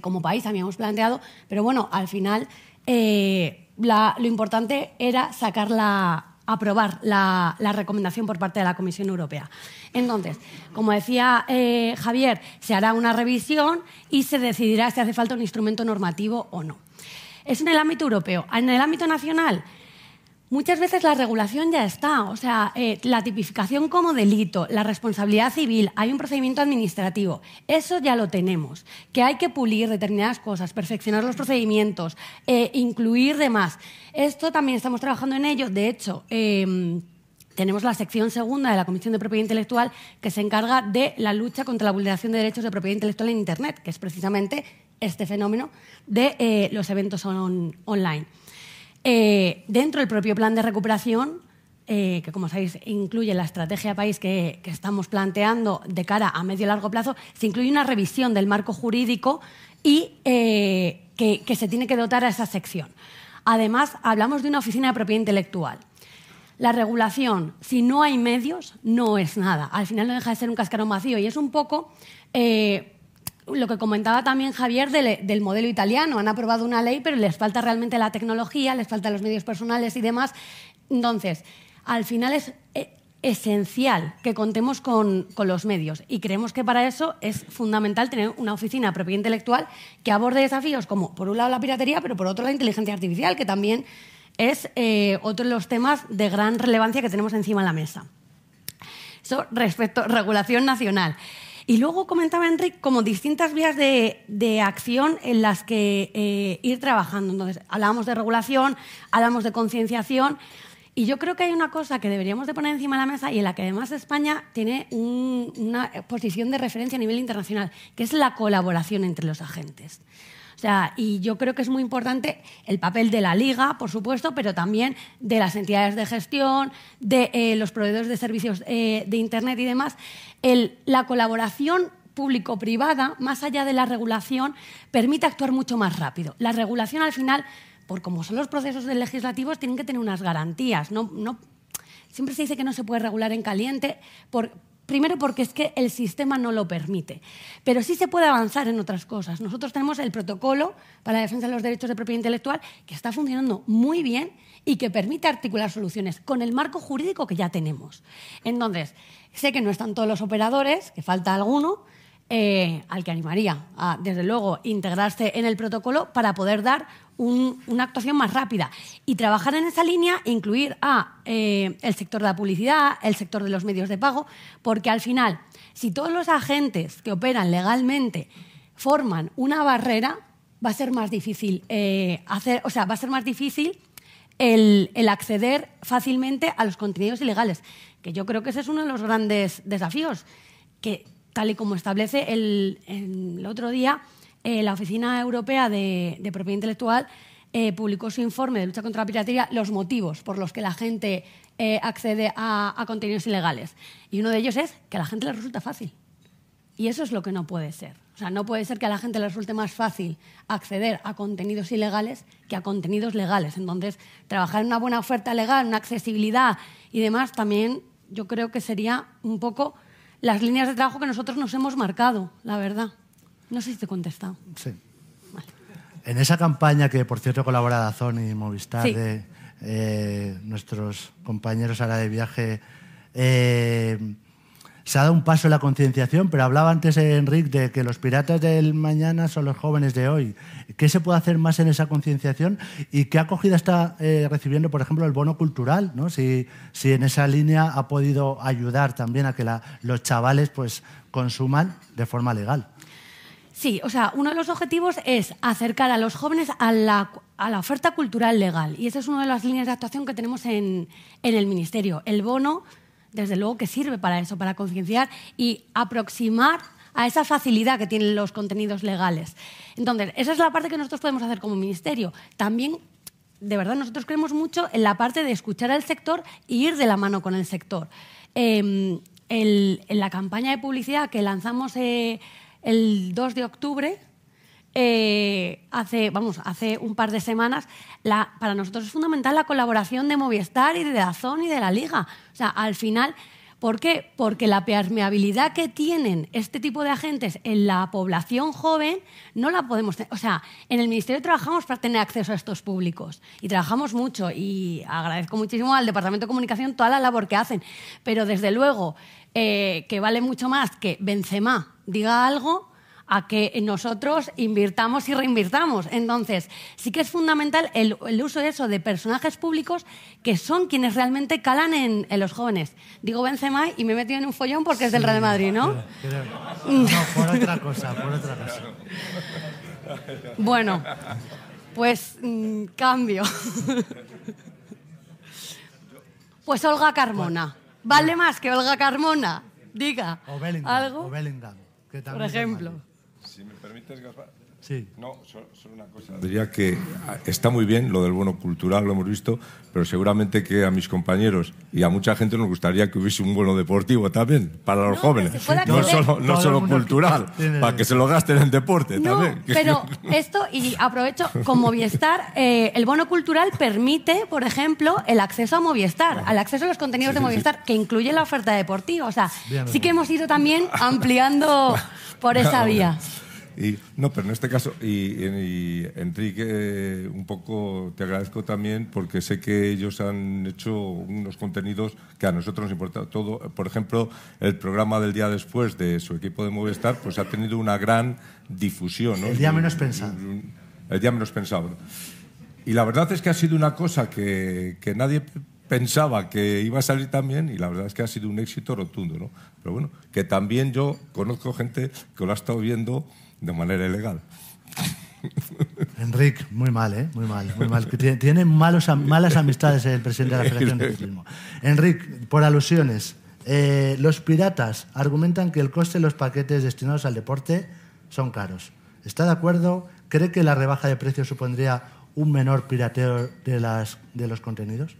[SPEAKER 9] como país habíamos planteado, pero bueno, al final... Eh, lo importante era sacar la, aprobar la, recomendación por parte de la Comisión Europea. Entonces, como decía eh, Javier, se hará una revisión y se decidirá si hace falta un instrumento normativo o no. Es en el ámbito europeo. En el ámbito nacional, Muchas veces la regulación ya está, o sea, eh, la tipificación como delito, la responsabilidad civil, hay un procedimiento administrativo, eso ya lo tenemos, que hay que pulir determinadas cosas, perfeccionar los procedimientos, eh, incluir demás. Esto también estamos trabajando en ello, de hecho. Em, tenemos la sección segunda de la Comisión de Propiedad Intelectual que se encarga de la lucha contra la vulneración de derechos de propiedad intelectual en Internet, que es precisamente este fenómeno de eh, los eventos online. Eh, dentro del propio plan de recuperación, eh, que como sabéis incluye la estrategia país que, estamos planteando de cara a medio y largo plazo, se incluye una revisión del marco jurídico y eh, que, que se tiene que dotar a esa sección. Además, hablamos de una oficina de propiedad intelectual. La regulación, si no hay medios, no es nada. Al final no deja de ser un cascarón vacío y es un poco lo que comentaba también Javier del, modelo italiano. Han aprobado una ley, pero les falta realmente la tecnología, les faltan los medios personales y demás. Entonces, al final es eh, esencial que contemos con, los medios y creemos que para eso es fundamental tener una oficina de propiedad intelectual que aborde desafíos como, por un lado, la piratería, pero por otro, la inteligencia artificial, que también es eh, otro de los temas de gran relevancia que tenemos encima de la mesa. Eso respecto a regulación nacional. Y luego comentaba Enrique como distintas vías de, acción en las que eh, ir trabajando. Entonces, hablábamos de regulación, hablamos de concienciación. Y yo creo que hay una cosa que deberíamos de poner encima de la mesa y en la que además España tiene una posición de referencia a nivel internacional, que es la colaboración entre los agentes. Sea, y yo creo que es muy importante el papel de la liga, por supuesto, pero también de las entidades de gestión, de eh, los proveedores de servicios eh, de Internet y demás, la colaboración público-privada, más allá de la regulación, permite actuar mucho más rápido. La regulación, al final, por como son los procesos legislativos, tienen que tener unas garantías. No, siempre se dice que no se puede regular en caliente, primero porque es que el sistema no lo permite. Pero sí se puede avanzar en otras cosas. Nosotros tenemos el protocolo para la defensa de los derechos de propiedad intelectual que está funcionando muy bien y que permite articular soluciones con el marco jurídico que ya tenemos. Entonces, sé que no están todos los operadores, que falta alguno, eh, al que animaría a, desde luego, integrarse en el protocolo para poder dar una actuación más rápida. Y trabajar en esa línea e incluir a eh, el sector de la publicidad, el sector de los medios de pago, porque al final, si todos los agentes que operan legalmente forman una barrera, va a ser más difícil eh, hacer, o sea, va a ser más difícil el, acceder fácilmente a los contenidos ilegales, que yo creo que ese es uno de los grandes desafíos, que tal y como establece el, otro día eh, la Oficina Europea de, Propiedad Intelectual, eh, publicó su informe de lucha contra la piratería, los motivos por los que la gente eh, accede a, a contenidos ilegales. Y uno de ellos es que a la gente le resulta fácil. Y eso es lo que no puede ser. O sea, no puede ser que a la gente le resulte más fácil acceder a contenidos ilegales que a contenidos legales. Entonces, trabajar en una buena oferta legal, una accesibilidad y demás, también yo creo que sería un poco las líneas de trabajo que nosotros nos hemos marcado, la verdad. No sé si te he contestado.
[SPEAKER 5] Sí. En esa campaña que, por cierto, colabora Dazón y Movistar, de eh, nuestros compañeros ahora de viaje, eh, se ha dado un paso en la concienciación, pero hablaba antes Enrique de que los piratas del mañana son los jóvenes de hoy. ¿Qué se puede hacer más en esa concienciación y qué acogida está eh, recibiendo, por ejemplo, el bono cultural? ¿no? Si, si, en esa línea ha podido ayudar también a que los chavales pues, consuman de forma legal.
[SPEAKER 9] Sí, o sea, uno de los objetivos es acercar a los jóvenes a la, a la oferta cultural legal. Y esa es una de las líneas de actuación que tenemos en, en el Ministerio. El bono desde luego que sirve para eso, para concienciar y aproximar a esa facilidad que tienen los contenidos legales. Entonces, esa es la parte que nosotros podemos hacer como ministerio. También, de verdad, nosotros creemos mucho en la parte de escuchar al sector y ir de la mano con el sector. Em, en la campaña de publicidad que lanzamos eh, el 2 de octubre, eh, hace, vamos, hace un par de semanas, para nosotros es fundamental la colaboración de Movistar y de Dazón y de la Liga. O sea, al final, ¿por qué? Porque la permeabilidad que tienen este tipo de agentes en la población joven no la podemos tener. O sea, en el Ministerio trabajamos para tener acceso a estos públicos y trabajamos mucho y agradezco muchísimo al Departamento de Comunicación toda la labor que hacen. Pero desde luego, eh, que vale mucho más que Benzema diga algo a que nosotros invirtamos y reinvirtamos. Entonces, sí que es fundamental el, uso de eso de personajes públicos que son quienes realmente calan en, los jóvenes. Digo Benzema y me he metido en un follón porque es del Real Madrid, ¿no?
[SPEAKER 5] No, por otra cosa, por otra cosa.
[SPEAKER 9] Bueno, pues mm, cambio. Pues Olga Carmona. Vale más que Olga Carmona. Diga.
[SPEAKER 5] O Bellingham.
[SPEAKER 9] ¿Algo?
[SPEAKER 5] O Bellingham.
[SPEAKER 9] Por ejemplo.
[SPEAKER 8] Si me permites, Gaspar.
[SPEAKER 5] Sí.
[SPEAKER 8] No, solo, una cosa. Diría que ah, está muy bien lo del bono cultural, lo hemos visto, pero seguramente que a mis compañeros y a mucha gente nos gustaría que hubiese un bono deportivo también para los jóvenes. No solo, no solo cultural, para que se lo gasten en deporte también.
[SPEAKER 9] Pero esto, y aprovecho, con Movistar, eh, el bono cultural permite, por ejemplo, el acceso a Movistar, al acceso a los contenidos de Movistar, que incluye la oferta deportiva. O sea, sí que hemos ido también ampliando por esa vía.
[SPEAKER 8] Y, no, pero en este caso, y, Enrique, un poco te agradezco también porque sé que ellos han hecho unos contenidos que a nosotros nos importa todo. Por ejemplo, el programa del día después de su equipo de Movistar, pues ha tenido una gran difusión. ¿no?
[SPEAKER 5] El día menos pensado.
[SPEAKER 8] El día menos pensado. Y la verdad es que ha sido una cosa que, que nadie pensaba que iba a salir también y la verdad es que ha sido un éxito rotundo, ¿no? Pero bueno, que también yo conozco gente que lo ha estado viendo de manera ilegal.
[SPEAKER 5] Enrique, muy mal, ¿eh? Muy mal, muy mal. Tiene malos, malas amistades el presidente de la Federación de Ciclismo. Enrique, por alusiones, eh, los piratas argumentan que el coste de los paquetes destinados al deporte son caros. ¿Está de acuerdo? ¿Cree que la rebaja de precios supondría un menor pirateo de, las, de los contenidos?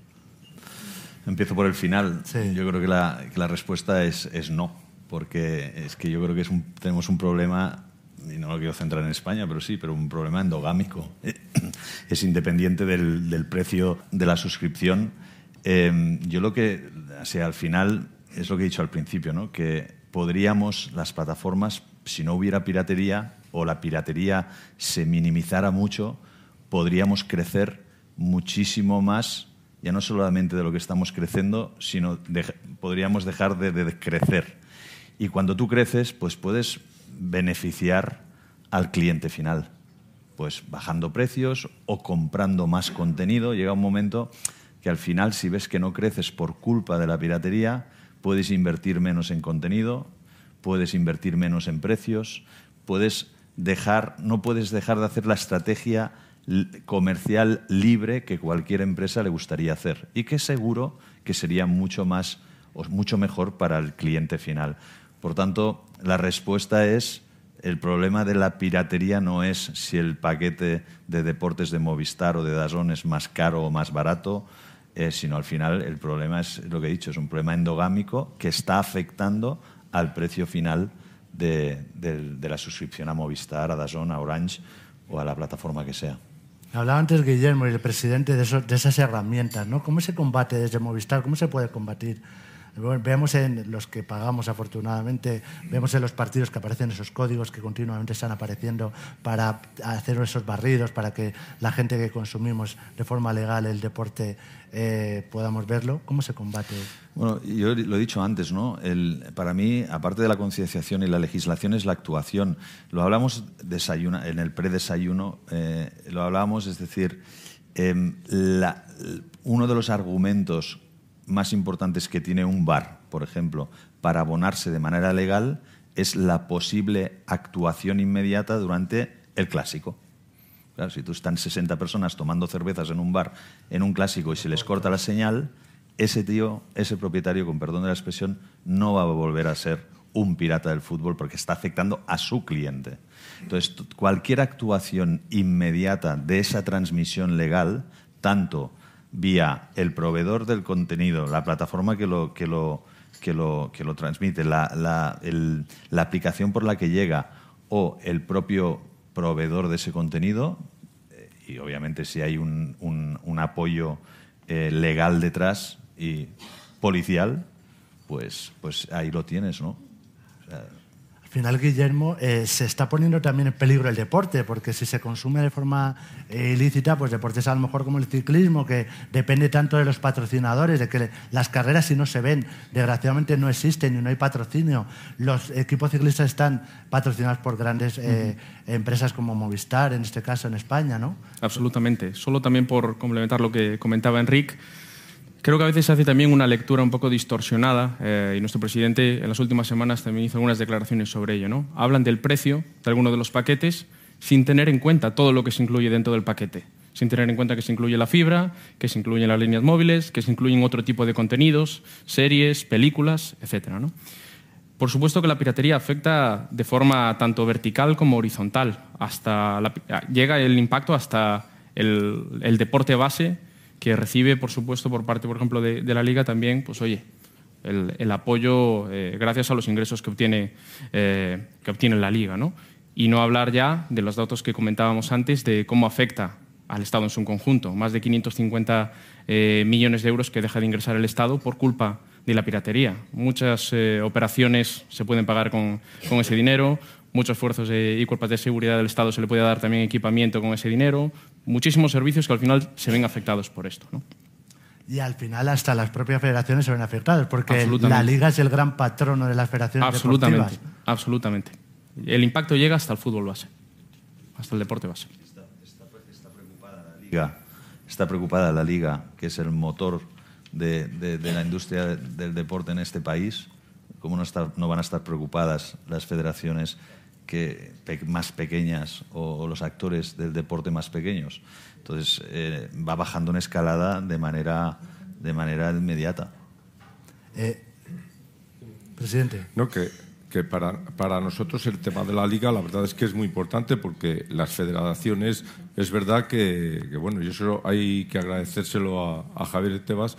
[SPEAKER 6] Empiezo por el final. Yo creo que la, que la respuesta es, es, no, porque es que yo creo que es un, tenemos un problema y no lo quiero centrar en España, pero sí, pero un problema endogámico. Es independiente del, del precio de la suscripción. Em, yo lo que, sea, al final, es lo que he dicho al principio, ¿no? que podríamos, las plataformas, si no hubiera piratería o la piratería se minimizara mucho, podríamos crecer muchísimo más, ya no solamente de lo que estamos creciendo, sino podríamos dejar de, de crecer. Y cuando tú creces, pues puedes beneficiar al cliente final? Pues bajando precios o comprando más contenido. Llega un momento que al final, si ves que no creces por culpa de la piratería, puedes invertir menos en contenido, puedes invertir menos en precios, puedes dejar, no puedes dejar de hacer la estrategia comercial libre que cualquier empresa le gustaría hacer y que seguro que sería mucho más o mucho mejor para el cliente final. Por tanto, la respuesta es, el problema de la piratería no es si el paquete de deportes de Movistar o de Dazón es más caro o más barato, eh, sino al final el problema es lo que he dicho, es un problema endogámico que está afectando al precio final de, la suscripción a Movistar, a Dazón, a Orange o a la plataforma que sea.
[SPEAKER 5] Hablaba antes Guillermo y el presidente de, de esas herramientas, ¿no? ¿Cómo se combate desde Movistar? ¿Cómo se puede combatir Vemos en los que pagamos, afortunadamente, vemos en los partidos que aparecen esos códigos que continuamente están apareciendo para hacer esos barridos, para que la gente que consumimos de forma legal el deporte eh, podamos verlo. ¿Cómo se combate?
[SPEAKER 6] Bueno, yo lo he dicho antes, ¿no? para mí, aparte de la concienciación y la legislación, es la actuación. Lo hablamos desayuna, en el predesayuno, eh, lo hablamos, es decir, em, uno de los argumentos más importantes que tiene un bar, por ejemplo, para abonarse de manera legal es la posible actuación inmediata durante el clásico. si tú están 60 personas tomando cervezas en un bar, en un clásico, y se les corta la señal, ese tío, ese propietario, con perdón de la expresión, no va a volver a ser un pirata del fútbol porque está afectando a su cliente. Entonces, cualquier actuación inmediata de esa transmisión legal, tanto vía el proveedor del contenido, la plataforma que lo, que lo, que lo, que lo transmite, la, la, la, aplicación por la que llega o el propio proveedor de ese contenido, eh, y obviamente si hay un, un, apoyo eh, legal detrás y policial, pues, pues ahí lo tienes, ¿no?
[SPEAKER 5] Al final, Guillermo, eh, se está poniendo también en peligro el deporte, porque si se consume de forma eh, ilícita, pues deportes a lo mejor como el ciclismo, que depende tanto de los patrocinadores, de que las carreras si no se ven, desgraciadamente no existen y no hay patrocinio. Los equipos ciclistas están patrocinados por grandes eh, empresas como Movistar, en este caso en España, ¿no?
[SPEAKER 7] Absolutamente. Solo también por complementar lo que comentaba Enrique, Creo que a veces se hace también una lectura un poco distorsionada eh, y nuestro presidente en las últimas semanas también hizo algunas declaraciones sobre ello. ¿no? Hablan del precio de algunos de los paquetes sin tener en cuenta todo lo que se incluye dentro del paquete. Sin tener en cuenta que se incluye la fibra, que se incluyen las líneas móviles, que se incluyen otro tipo de contenidos, series, películas, etc. Por supuesto que la piratería afecta de forma tanto vertical como horizontal. Hasta llega el impacto hasta el deporte base que recibe, por supuesto, por parte, por ejemplo, de, la Liga también, pues oye, el, apoyo eh, gracias a los ingresos que obtiene, eh, que obtiene la Liga. ¿no? Y no hablar ya de los datos que comentábamos antes de cómo afecta al Estado en su conjunto. Más de 550 eh, millones de euros que deja de ingresar el Estado por culpa de la piratería. Muchas operaciones se pueden pagar con, con ese dinero, muchos esfuerzos de, y cuerpos de seguridad del Estado se le puede dar también equipamiento con ese dinero, muchísimos servicios que al final se ven afectados por esto. ¿no?
[SPEAKER 5] Y al final hasta las propias federaciones se ven afectadas, porque la liga es el gran patrono de las federaciones
[SPEAKER 7] absolutamente,
[SPEAKER 5] deportivas.
[SPEAKER 7] Absolutamente. El impacto llega hasta el fútbol base, hasta el deporte base.
[SPEAKER 6] Está, preocupada la liga, está preocupada la liga, que es el motor de, de la industria del deporte en este país. ¿Cómo no, está, no van a estar preocupadas las federaciones que, más pequeñas o, los actores del deporte más pequeños. Entonces eh, va bajando en escalada de manera, de manera inmediata.
[SPEAKER 5] Eh, presidente.
[SPEAKER 8] No, que, que para, para, nosotros el tema de la liga la verdad es que es muy importante porque las federaciones, es verdad que, bueno, y eso hay que agradecérselo a, a Javier Tebas,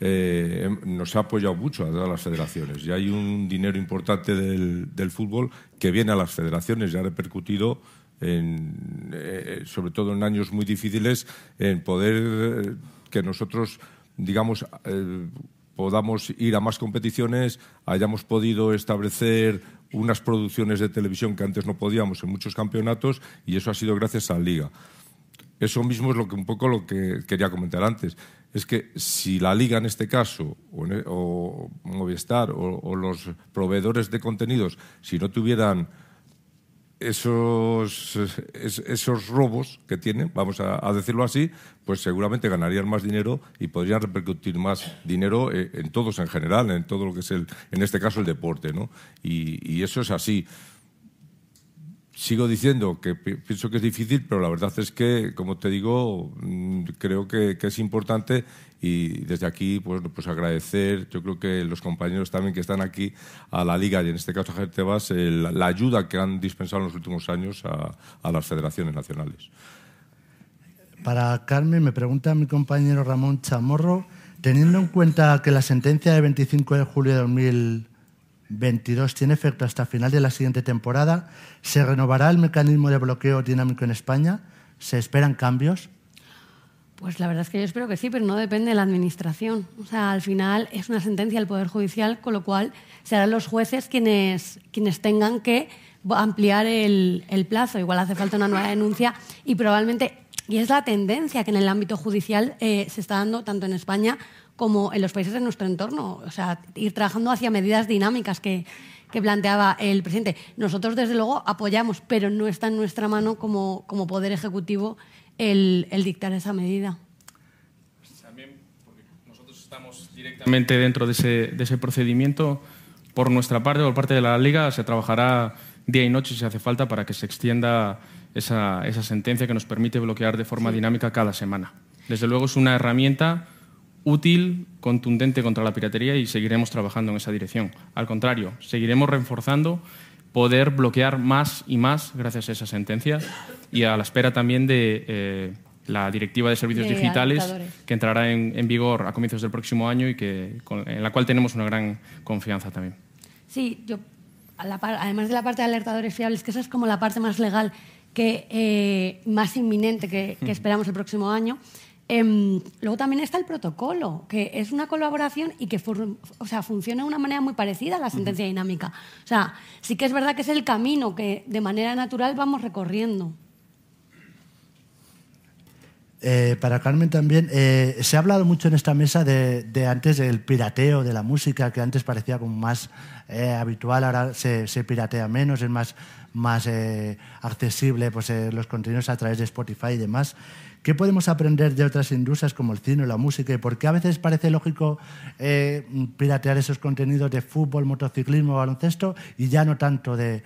[SPEAKER 8] eh, nos ha apoyado mucho a todas las federaciones. Y hay un dinero importante del, fútbol que viene a las federaciones y ha repercutido en, eh, sobre todo en años muy difíciles en poder eh, que nosotros digamos podamos ir a más competiciones hayamos podido establecer unas producciones de televisión que antes no podíamos en muchos campeonatos y eso ha sido gracias a la liga. Eso mismo es lo que un poco lo que quería comentar antes es que si la liga en este caso, o, e, Movistar, o, los proveedores de contenidos, si no tuvieran esos, esos robos que tienen, vamos a, decirlo así, pues seguramente ganarían más dinero y podrían repercutir más dinero eh, en, todos en general, en todo lo que es el, en este caso el deporte, ¿no? y eso es así sigo diciendo que pienso que es difícil, pero la verdad es que, como te digo, mm, creo que, es importante y desde aquí pues, pues agradecer, yo creo que los compañeros también que están aquí a la Liga y en este caso a Javier Tebas, la ayuda que han dispensado en los últimos años a, a las federaciones nacionales.
[SPEAKER 5] Para Carmen, me pregunta mi compañero Ramón Chamorro, teniendo en cuenta que la sentencia de 25 de julio de 2000 22 tiene efecto hasta final de la siguiente temporada. ¿Se renovará el mecanismo de bloqueo dinámico en España? ¿Se esperan cambios?
[SPEAKER 9] Pues la verdad es que yo espero que sí, pero no depende de la Administración. O sea, al final es una sentencia del Poder Judicial, con lo cual serán los jueces quienes, quienes tengan que ampliar el, plazo. Igual hace falta una nueva denuncia y probablemente, y es la tendencia que en el ámbito judicial eh, se está dando tanto en España como en los países de nuestro entorno. O sea, ir trabajando hacia medidas dinámicas que, que planteaba el presidente. Nosotros, desde luego, apoyamos, pero no está en nuestra mano como, como Poder Ejecutivo el, el dictar esa medida.
[SPEAKER 7] También, porque nosotros estamos directamente dentro de ese, de ese procedimiento, por nuestra parte, por parte de la Liga, se trabajará día y noche si hace falta para que se extienda esa, esa sentencia que nos permite bloquear de forma dinámica cada semana. Desde luego es una herramienta útil, contundente contra la piratería y seguiremos trabajando en esa dirección. Al contrario, seguiremos reforzando poder bloquear más y más gracias a esa sentencia y a la espera también de eh, la Directiva de Servicios Digitales que entrará en, vigor a comienzos del próximo año y que, en la cual tenemos una gran confianza también.
[SPEAKER 9] Sí, yo, además de la parte de alertadores fiables, que esa es como la parte más legal, que, eh, más inminente que, que esperamos el próximo año, Em, luego también está el protocolo, que es una colaboración y que o sea, funciona de una manera muy parecida a la sentencia dinámica. O sea, sí que es verdad que es el camino que de manera natural vamos recorriendo.
[SPEAKER 5] Eh, para Carmen también, eh, se ha hablado mucho en esta mesa de, antes del pirateo de la música, que antes parecía como más eh, habitual, ahora se, piratea menos, es más, más accesible pues, los contenidos a través de Spotify y demás. ¿Qué podemos aprender de otras industrias como el cine la música? ¿Y por qué a veces parece lógico piratear esos contenidos de fútbol, motociclismo, baloncesto y ya no tanto de,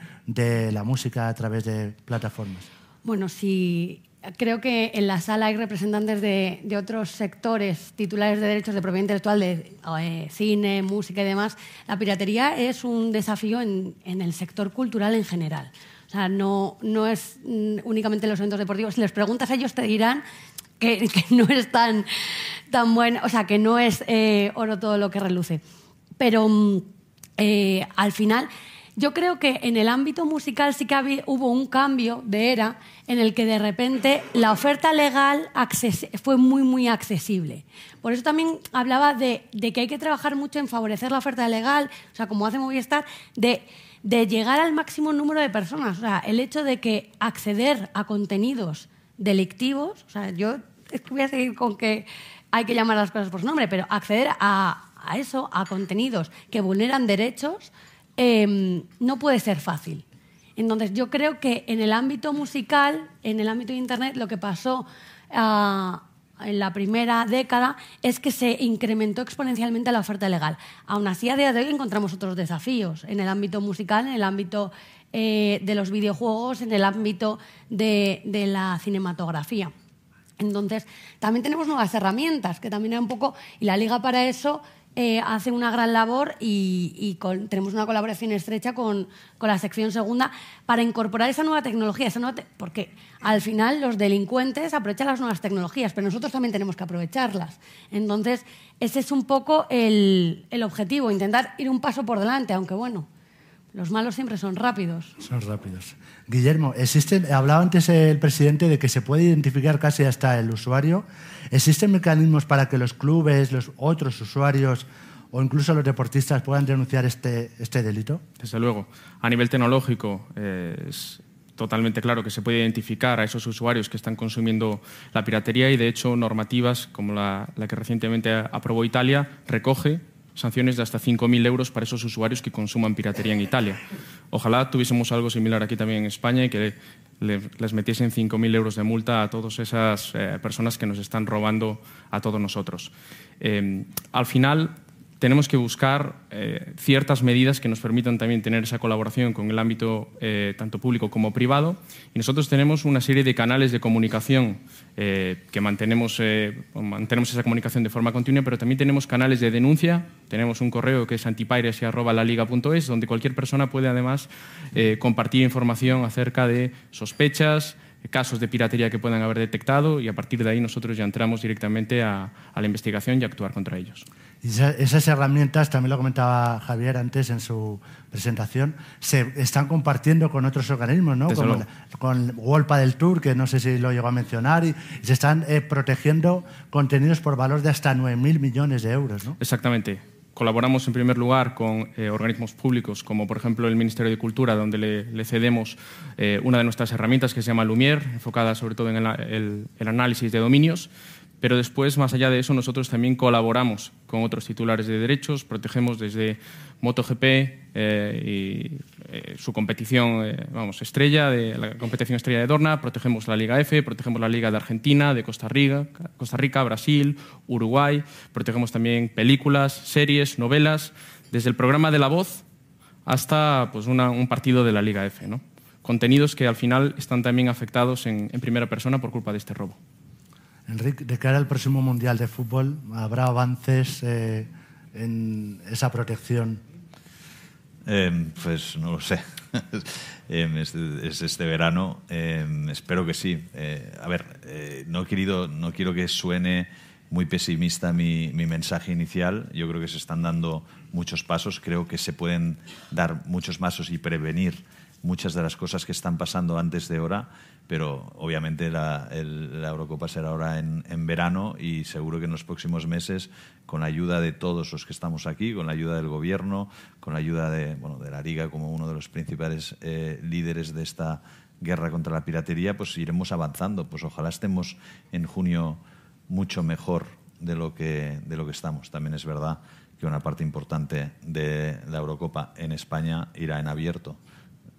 [SPEAKER 5] la música a través de plataformas?
[SPEAKER 9] Bueno, si creo que en la sala hay representantes de, otros sectores titulares de derechos de propiedad intelectual, de eh, cine, música y demás. La piratería es un desafío en, el sector cultural en general. O sea, no, no es mm, únicamente los eventos deportivos. Si les preguntas a ellos te dirán que, no es tan, tan bueno, o sea, que no es eh, oro todo lo que reluce. Pero mm, eh, al final yo creo que en el ámbito musical sí que hubo un cambio de era en el que de repente la oferta legal fue muy, muy accesible. Por eso también hablaba de, que hay que trabajar mucho en favorecer la oferta legal, o sea, como hace Movistar, de, de llegar al máximo número de personas. O sea, el hecho de que acceder a contenidos delictivos, o sea, yo voy a seguir con que hay que llamar las cosas por su nombre, pero acceder a, a eso, a contenidos que vulneran derechos, Em, no puede ser fácil. Entonces, yo creo que en el ámbito musical, en el ámbito de Internet, lo que pasó ah, en la primera década es que se incrementó exponencialmente la oferta legal. Aún así, a día de hoy encontramos otros desafíos en el ámbito musical, en el ámbito eh, de los videojuegos, en el ámbito de, la cinematografía. Entonces, también tenemos nuevas herramientas, que también hay un poco, y la liga para eso eh, hace una gran labor y, tenemos una colaboración estrecha con, la sección segunda para incorporar esa nueva tecnología, esa porque al final los delincuentes aprovechan las nuevas tecnologías, pero nosotros también tenemos que aprovecharlas. Entonces, ese es un poco el, el objetivo, intentar ir un paso por delante, aunque bueno, los malos siempre son rápidos.
[SPEAKER 5] Son rápidos. Guillermo, existen, hablaba antes el presidente de que se puede identificar casi hasta el usuario. ¿Existen mecanismos para que los clubes, los otros usuarios o incluso los deportistas puedan denunciar este, este delito?
[SPEAKER 7] Desde luego. A nivel tecnológico eh, es totalmente claro que se puede identificar a esos usuarios que están consumiendo la piratería y de hecho normativas como la, la que recientemente aprobó Italia recoge sanciones de hasta 5.000 euros para esos usuarios que consuman piratería en Italia. Ojalá tuviésemos algo similar aquí también en España y que les metiesen 5.000 euros de multa a todas esas eh, personas que nos están robando a todos nosotros. Eh, al final, tenemos que buscar eh, ciertas medidas que nos permitan también tener esa colaboración con el ámbito eh, tanto público como privado. Y nosotros tenemos una serie de canales de comunicación eh, que mantenemos, mantenemos esa comunicación de forma continua, pero también tenemos canales de denuncia. Tenemos un correo que es antipiracy.laliga.es, donde cualquier persona puede además compartir información acerca de sospechas, casos de piratería que puedan haber detectado y a partir de ahí nosotros ya entramos directamente a, a la investigación y a actuar contra ellos.
[SPEAKER 5] Esas herramientas, también lo comentaba Javier antes en su presentación, se están compartiendo con otros organismos, ¿no? Con, con, Wolpa del Tour, que no sé si lo llegó a mencionar, y, se están eh, protegiendo contenidos por valor de hasta 9.000 millones de euros, ¿no?
[SPEAKER 7] Exactamente. Colaboramos en primer lugar con eh, organismos públicos, como por ejemplo el Ministerio de Cultura, donde le, cedemos eh, una de nuestras herramientas que se llama Lumière, enfocada sobre todo en el análisis de dominios pero después, más allá de eso, nosotros también colaboramos con otros titulares de derechos, protegemos desde MotoGP eh, y eh, su competición, eh, vamos, estrella, de la competición estrella de Dorna, protegemos la Liga F, protegemos la Liga de Argentina, de Costa Rica, Costa Rica, Brasil, Uruguay, protegemos también películas, series, novelas, desde el programa de La Voz hasta pues, un partido de la Liga F, ¿no? Contenidos que al final están también afectados en primera persona por culpa de este robo.
[SPEAKER 5] Enrique, de cara al próximo Mundial de Fútbol, ¿habrá avances eh, en esa protección?
[SPEAKER 6] Em, pues no lo sé. Em, es, este verano. Em, espero que sí. Eh, a ver, eh, no, he querido, no quiero que suene muy pesimista mi, mi, mensaje inicial. Yo creo que se están dando muchos pasos. Creo que se pueden dar muchos pasos y prevenir muchas de las cosas que están pasando antes de hora, pero obviamente la, la Eurocopa será ahora en, en, verano y seguro que en los próximos meses, con la ayuda de todos los que estamos aquí, con la ayuda del Gobierno, con la ayuda de, bueno, de la Liga como uno de los principales eh, líderes de esta guerra contra la piratería, pues iremos avanzando. Pues ojalá estemos en junio mucho mejor de lo que, de lo que estamos. También es verdad que una parte importante de la Eurocopa en España irá en abierto,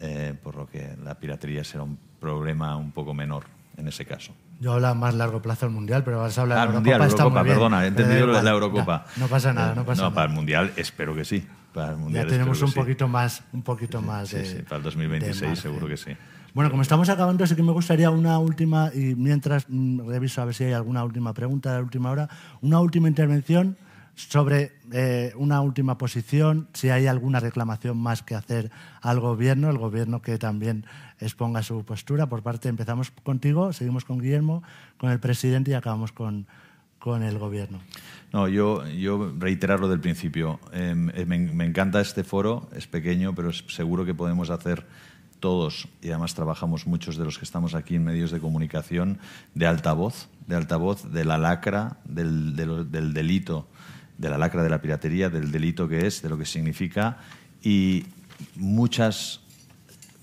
[SPEAKER 6] eh, por lo que la piratería será un problema un poco menor en ese caso.
[SPEAKER 5] Yo hablo a más largo plazo del Mundial, pero vas a hablar
[SPEAKER 6] ah,
[SPEAKER 5] de la
[SPEAKER 6] Mundial,
[SPEAKER 5] Eurocopa.
[SPEAKER 6] Eurocopa perdona, he entendido
[SPEAKER 5] Eh,
[SPEAKER 6] lo de la Eurocopa.
[SPEAKER 5] No, no pasa nada, no pasa
[SPEAKER 6] no,
[SPEAKER 5] nada.
[SPEAKER 6] para el Mundial espero que sí. Para el mundial
[SPEAKER 5] ya tenemos un
[SPEAKER 6] sí.
[SPEAKER 5] poquito más, un poquito más
[SPEAKER 6] Sí,
[SPEAKER 5] de.
[SPEAKER 6] sí, para el
[SPEAKER 5] de
[SPEAKER 6] 2026
[SPEAKER 5] margen.
[SPEAKER 6] seguro que sí.
[SPEAKER 5] Bueno, como estamos acabando, sí que me gustaría una última, y mientras mm, reviso a ver si hay alguna última pregunta de la última hora, una última intervención sobre eh, una última posición, si hay alguna reclamación más que hacer al gobierno, el gobierno que también exponga su postura. Por parte, empezamos contigo, seguimos con Guillermo, con el presidente y acabamos con, con el gobierno.
[SPEAKER 6] No, yo, yo reiterar lo del principio. Eh, me, encanta este foro, es pequeño, pero seguro que podemos hacer todos, y además trabajamos muchos de los que estamos aquí en medios de comunicación, de altavoz, de altavoz de la lacra, del, del delito, de la lacra de la piratería, del delito que es, de lo que significa, y muchas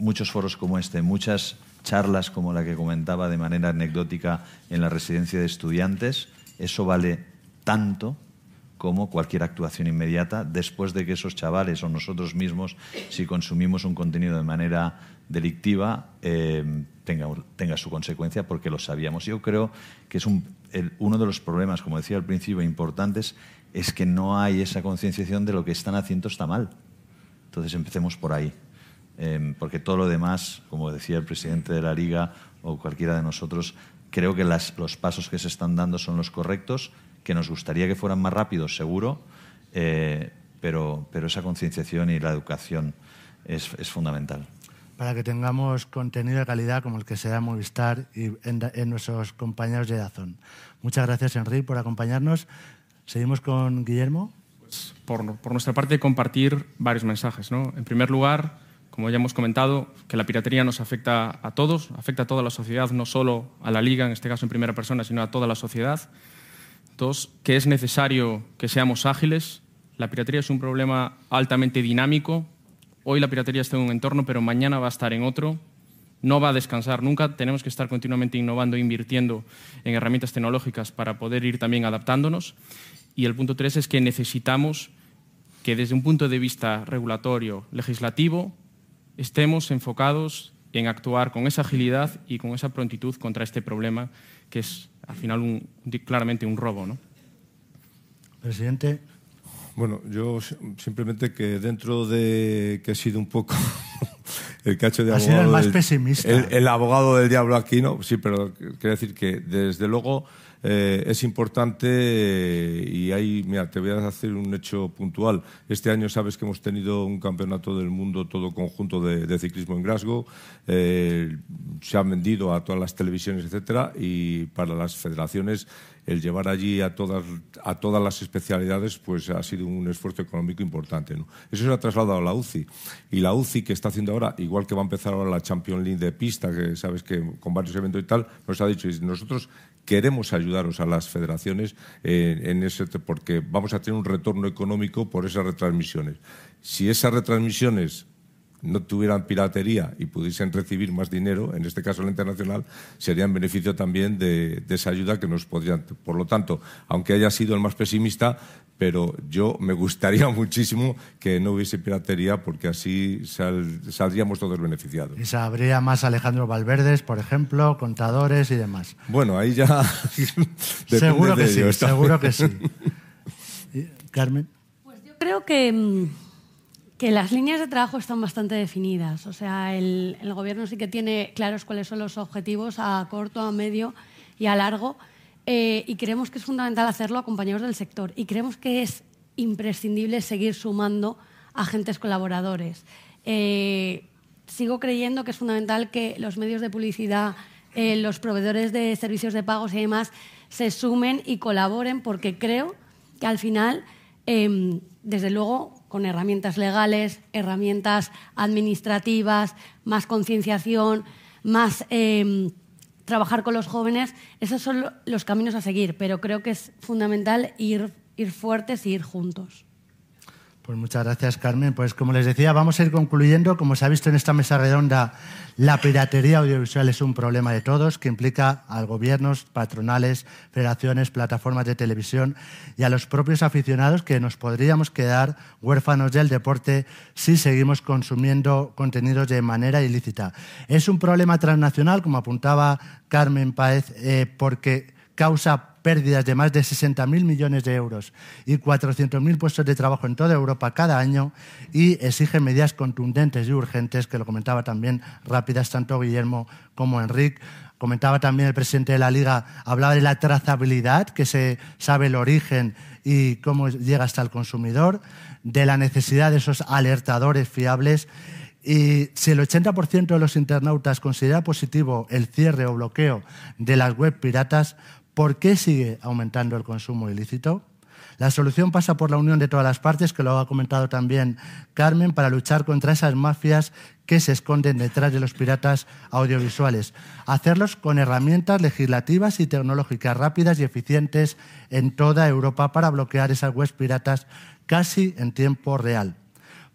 [SPEAKER 6] muchos foros como este, muchas charlas como la que comentaba de manera anecdótica en la residencia de estudiantes, eso vale tanto como cualquier actuación inmediata después de que esos chavales o nosotros mismos, si consumimos un contenido de manera delictiva, eh, tenga, tenga su consecuencia porque lo sabíamos. Yo creo que es un, uno de los problemas, como decía al principio, importantes, es que no hay esa concienciación de lo que están haciendo está mal. Entonces empecemos por ahí. Eh, porque todo lo demás, como decía el presidente de la Liga o cualquiera de nosotros, creo que los pasos que se están dando son los correctos, que nos gustaría que fueran más rápidos, seguro, eh, pero, pero esa concienciación y la educación es, es fundamental.
[SPEAKER 5] para que tengamos contenido de calidad como el que se da en Movistar y en, en nuestros compañeros de Dazón. Muchas gracias, Enrique, por acompañarnos. Seguimos con Guillermo.
[SPEAKER 7] por, por nuestra parte, compartir varios mensajes. ¿no? En primer lugar, como ya hemos comentado, que la piratería nos afecta a todos, afecta a toda la sociedad, no solo a la Liga, en este caso en primera persona, sino a toda la sociedad. Dos, que es necesario que seamos ágiles. La piratería es un problema altamente dinámico. Hoy la piratería está en un entorno, pero mañana va a estar en otro. No va a descansar nunca. Tenemos que estar continuamente innovando e invirtiendo en herramientas tecnológicas para poder ir también adaptándonos. Y el punto tres es que necesitamos que desde un punto de vista regulatorio, legislativo, estemos enfocados en actuar con esa agilidad y con esa prontitud contra este problema que es al final un- claramente un robo. ¿no?
[SPEAKER 5] Presidente,
[SPEAKER 8] Bueno, yo simplemente que dentro de que he sido un poco el cacho de
[SPEAKER 5] Ha
[SPEAKER 8] abogado.
[SPEAKER 5] sido el más
[SPEAKER 8] del-
[SPEAKER 5] pesimista.
[SPEAKER 8] El, el abogado del diablo aquí, ¿no? Sí, pero quiero decir que desde luego eh, es importante eh, y ahí, mira, te voy a hacer un hecho puntual. Este año sabes que hemos tenido un campeonato del mundo todo conjunto de, ciclismo en Glasgow. Eh, se han vendido a todas las televisiones, etcétera, y para las federaciones el llevar allí a todas, a todas las especialidades pues ha sido un esfuerzo económico importante. ¿no? Eso se ha trasladado a la UCI. Y la UCI que está haciendo ahora, igual que va a empezar ahora la Champions League de pista, que sabes que con varios eventos y tal, nos ha dicho, nosotros queremos ayudaros a las federaciones eh, en ese, porque vamos a tener un retorno económico por esas retransmisiones. Si esas retransmisiones no tuvieran piratería y pudiesen recibir más dinero, en este caso la internacional, sería en beneficio también de, de esa ayuda que nos podrían. Por lo tanto, aunque haya sido el más pesimista, pero yo me gustaría muchísimo que no hubiese piratería porque así sal- saldríamos todos beneficiados.
[SPEAKER 5] y sabría más Alejandro Valverdes, por ejemplo, contadores y demás.
[SPEAKER 8] Bueno, ahí ya.
[SPEAKER 5] seguro que
[SPEAKER 8] de
[SPEAKER 5] sí,
[SPEAKER 8] ello,
[SPEAKER 5] seguro que sí. Carmen.
[SPEAKER 9] Yo creo que, mm, que las líneas de trabajo están bastante definidas. O sea, el, gobierno sí que tiene claros cuáles son los objetivos a corto, a medio y a largo. eh, y creemos que es fundamental hacerlo acompañados del sector. Y creemos que es imprescindible seguir sumando agentes colaboradores. Eh, sigo creyendo que es fundamental que los medios de publicidad, eh, los proveedores de servicios de pagos y demás se sumen y colaboren porque creo que al final, eh, desde luego, con herramientas legales, herramientas administrativas, más concienciación, más eh, trabajar con los jóvenes. Esos son los caminos a seguir, pero creo que es fundamental ir, ir fuertes y ir juntos.
[SPEAKER 5] Pues muchas gracias, Carmen. Pues como les decía, vamos a ir concluyendo. Como se ha visto en esta mesa redonda, la piratería audiovisual es un problema de todos que implica a gobiernos, patronales, federaciones, plataformas de televisión y a los propios aficionados que nos podríamos quedar huérfanos del deporte si seguimos consumiendo contenidos de manera ilícita. Es un problema transnacional, como apuntaba Carmen Páez, eh, porque causa pérdidas de más de 60.000 millones de euros y 400.000 puestos de trabajo en toda Europa cada año y exige medidas contundentes y urgentes, que lo comentaba también rápidas tanto Guillermo como Enrique. Comentaba también el presidente de la Liga, hablaba de la trazabilidad, que se sabe el origen y cómo llega hasta el consumidor, de la necesidad de esos alertadores fiables. Y si el 80% de los internautas considera positivo el cierre o bloqueo de las web piratas, ¿Por qué sigue aumentando el consumo ilícito? La solución pasa por la unión de todas las partes, que lo ha comentado también Carmen, para luchar contra esas mafias que se esconden detrás de los piratas audiovisuales. Hacerlos con herramientas legislativas y tecnológicas rápidas y eficientes en toda Europa para bloquear esas webs piratas casi en tiempo real.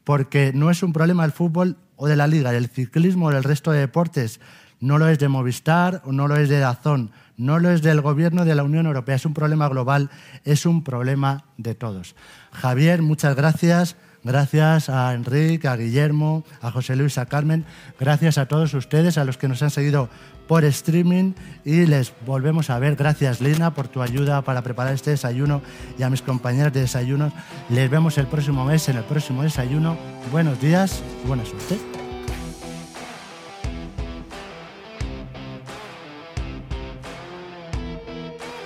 [SPEAKER 5] Porque no es un problema del fútbol o de la liga, del ciclismo o del resto de deportes. No lo es de Movistar o no lo es de Dazón no lo es del gobierno de la Unión Europea, es un problema global, es un problema de todos. Javier, muchas gracias. Gracias a Enrique, a Guillermo, a José Luis, a Carmen. Gracias a todos ustedes, a los que nos han seguido por streaming y les volvemos a ver. Gracias Lina por tu ayuda para preparar este desayuno y a mis compañeras de desayuno. Les vemos el próximo mes en el próximo desayuno. Buenos días y buena suerte.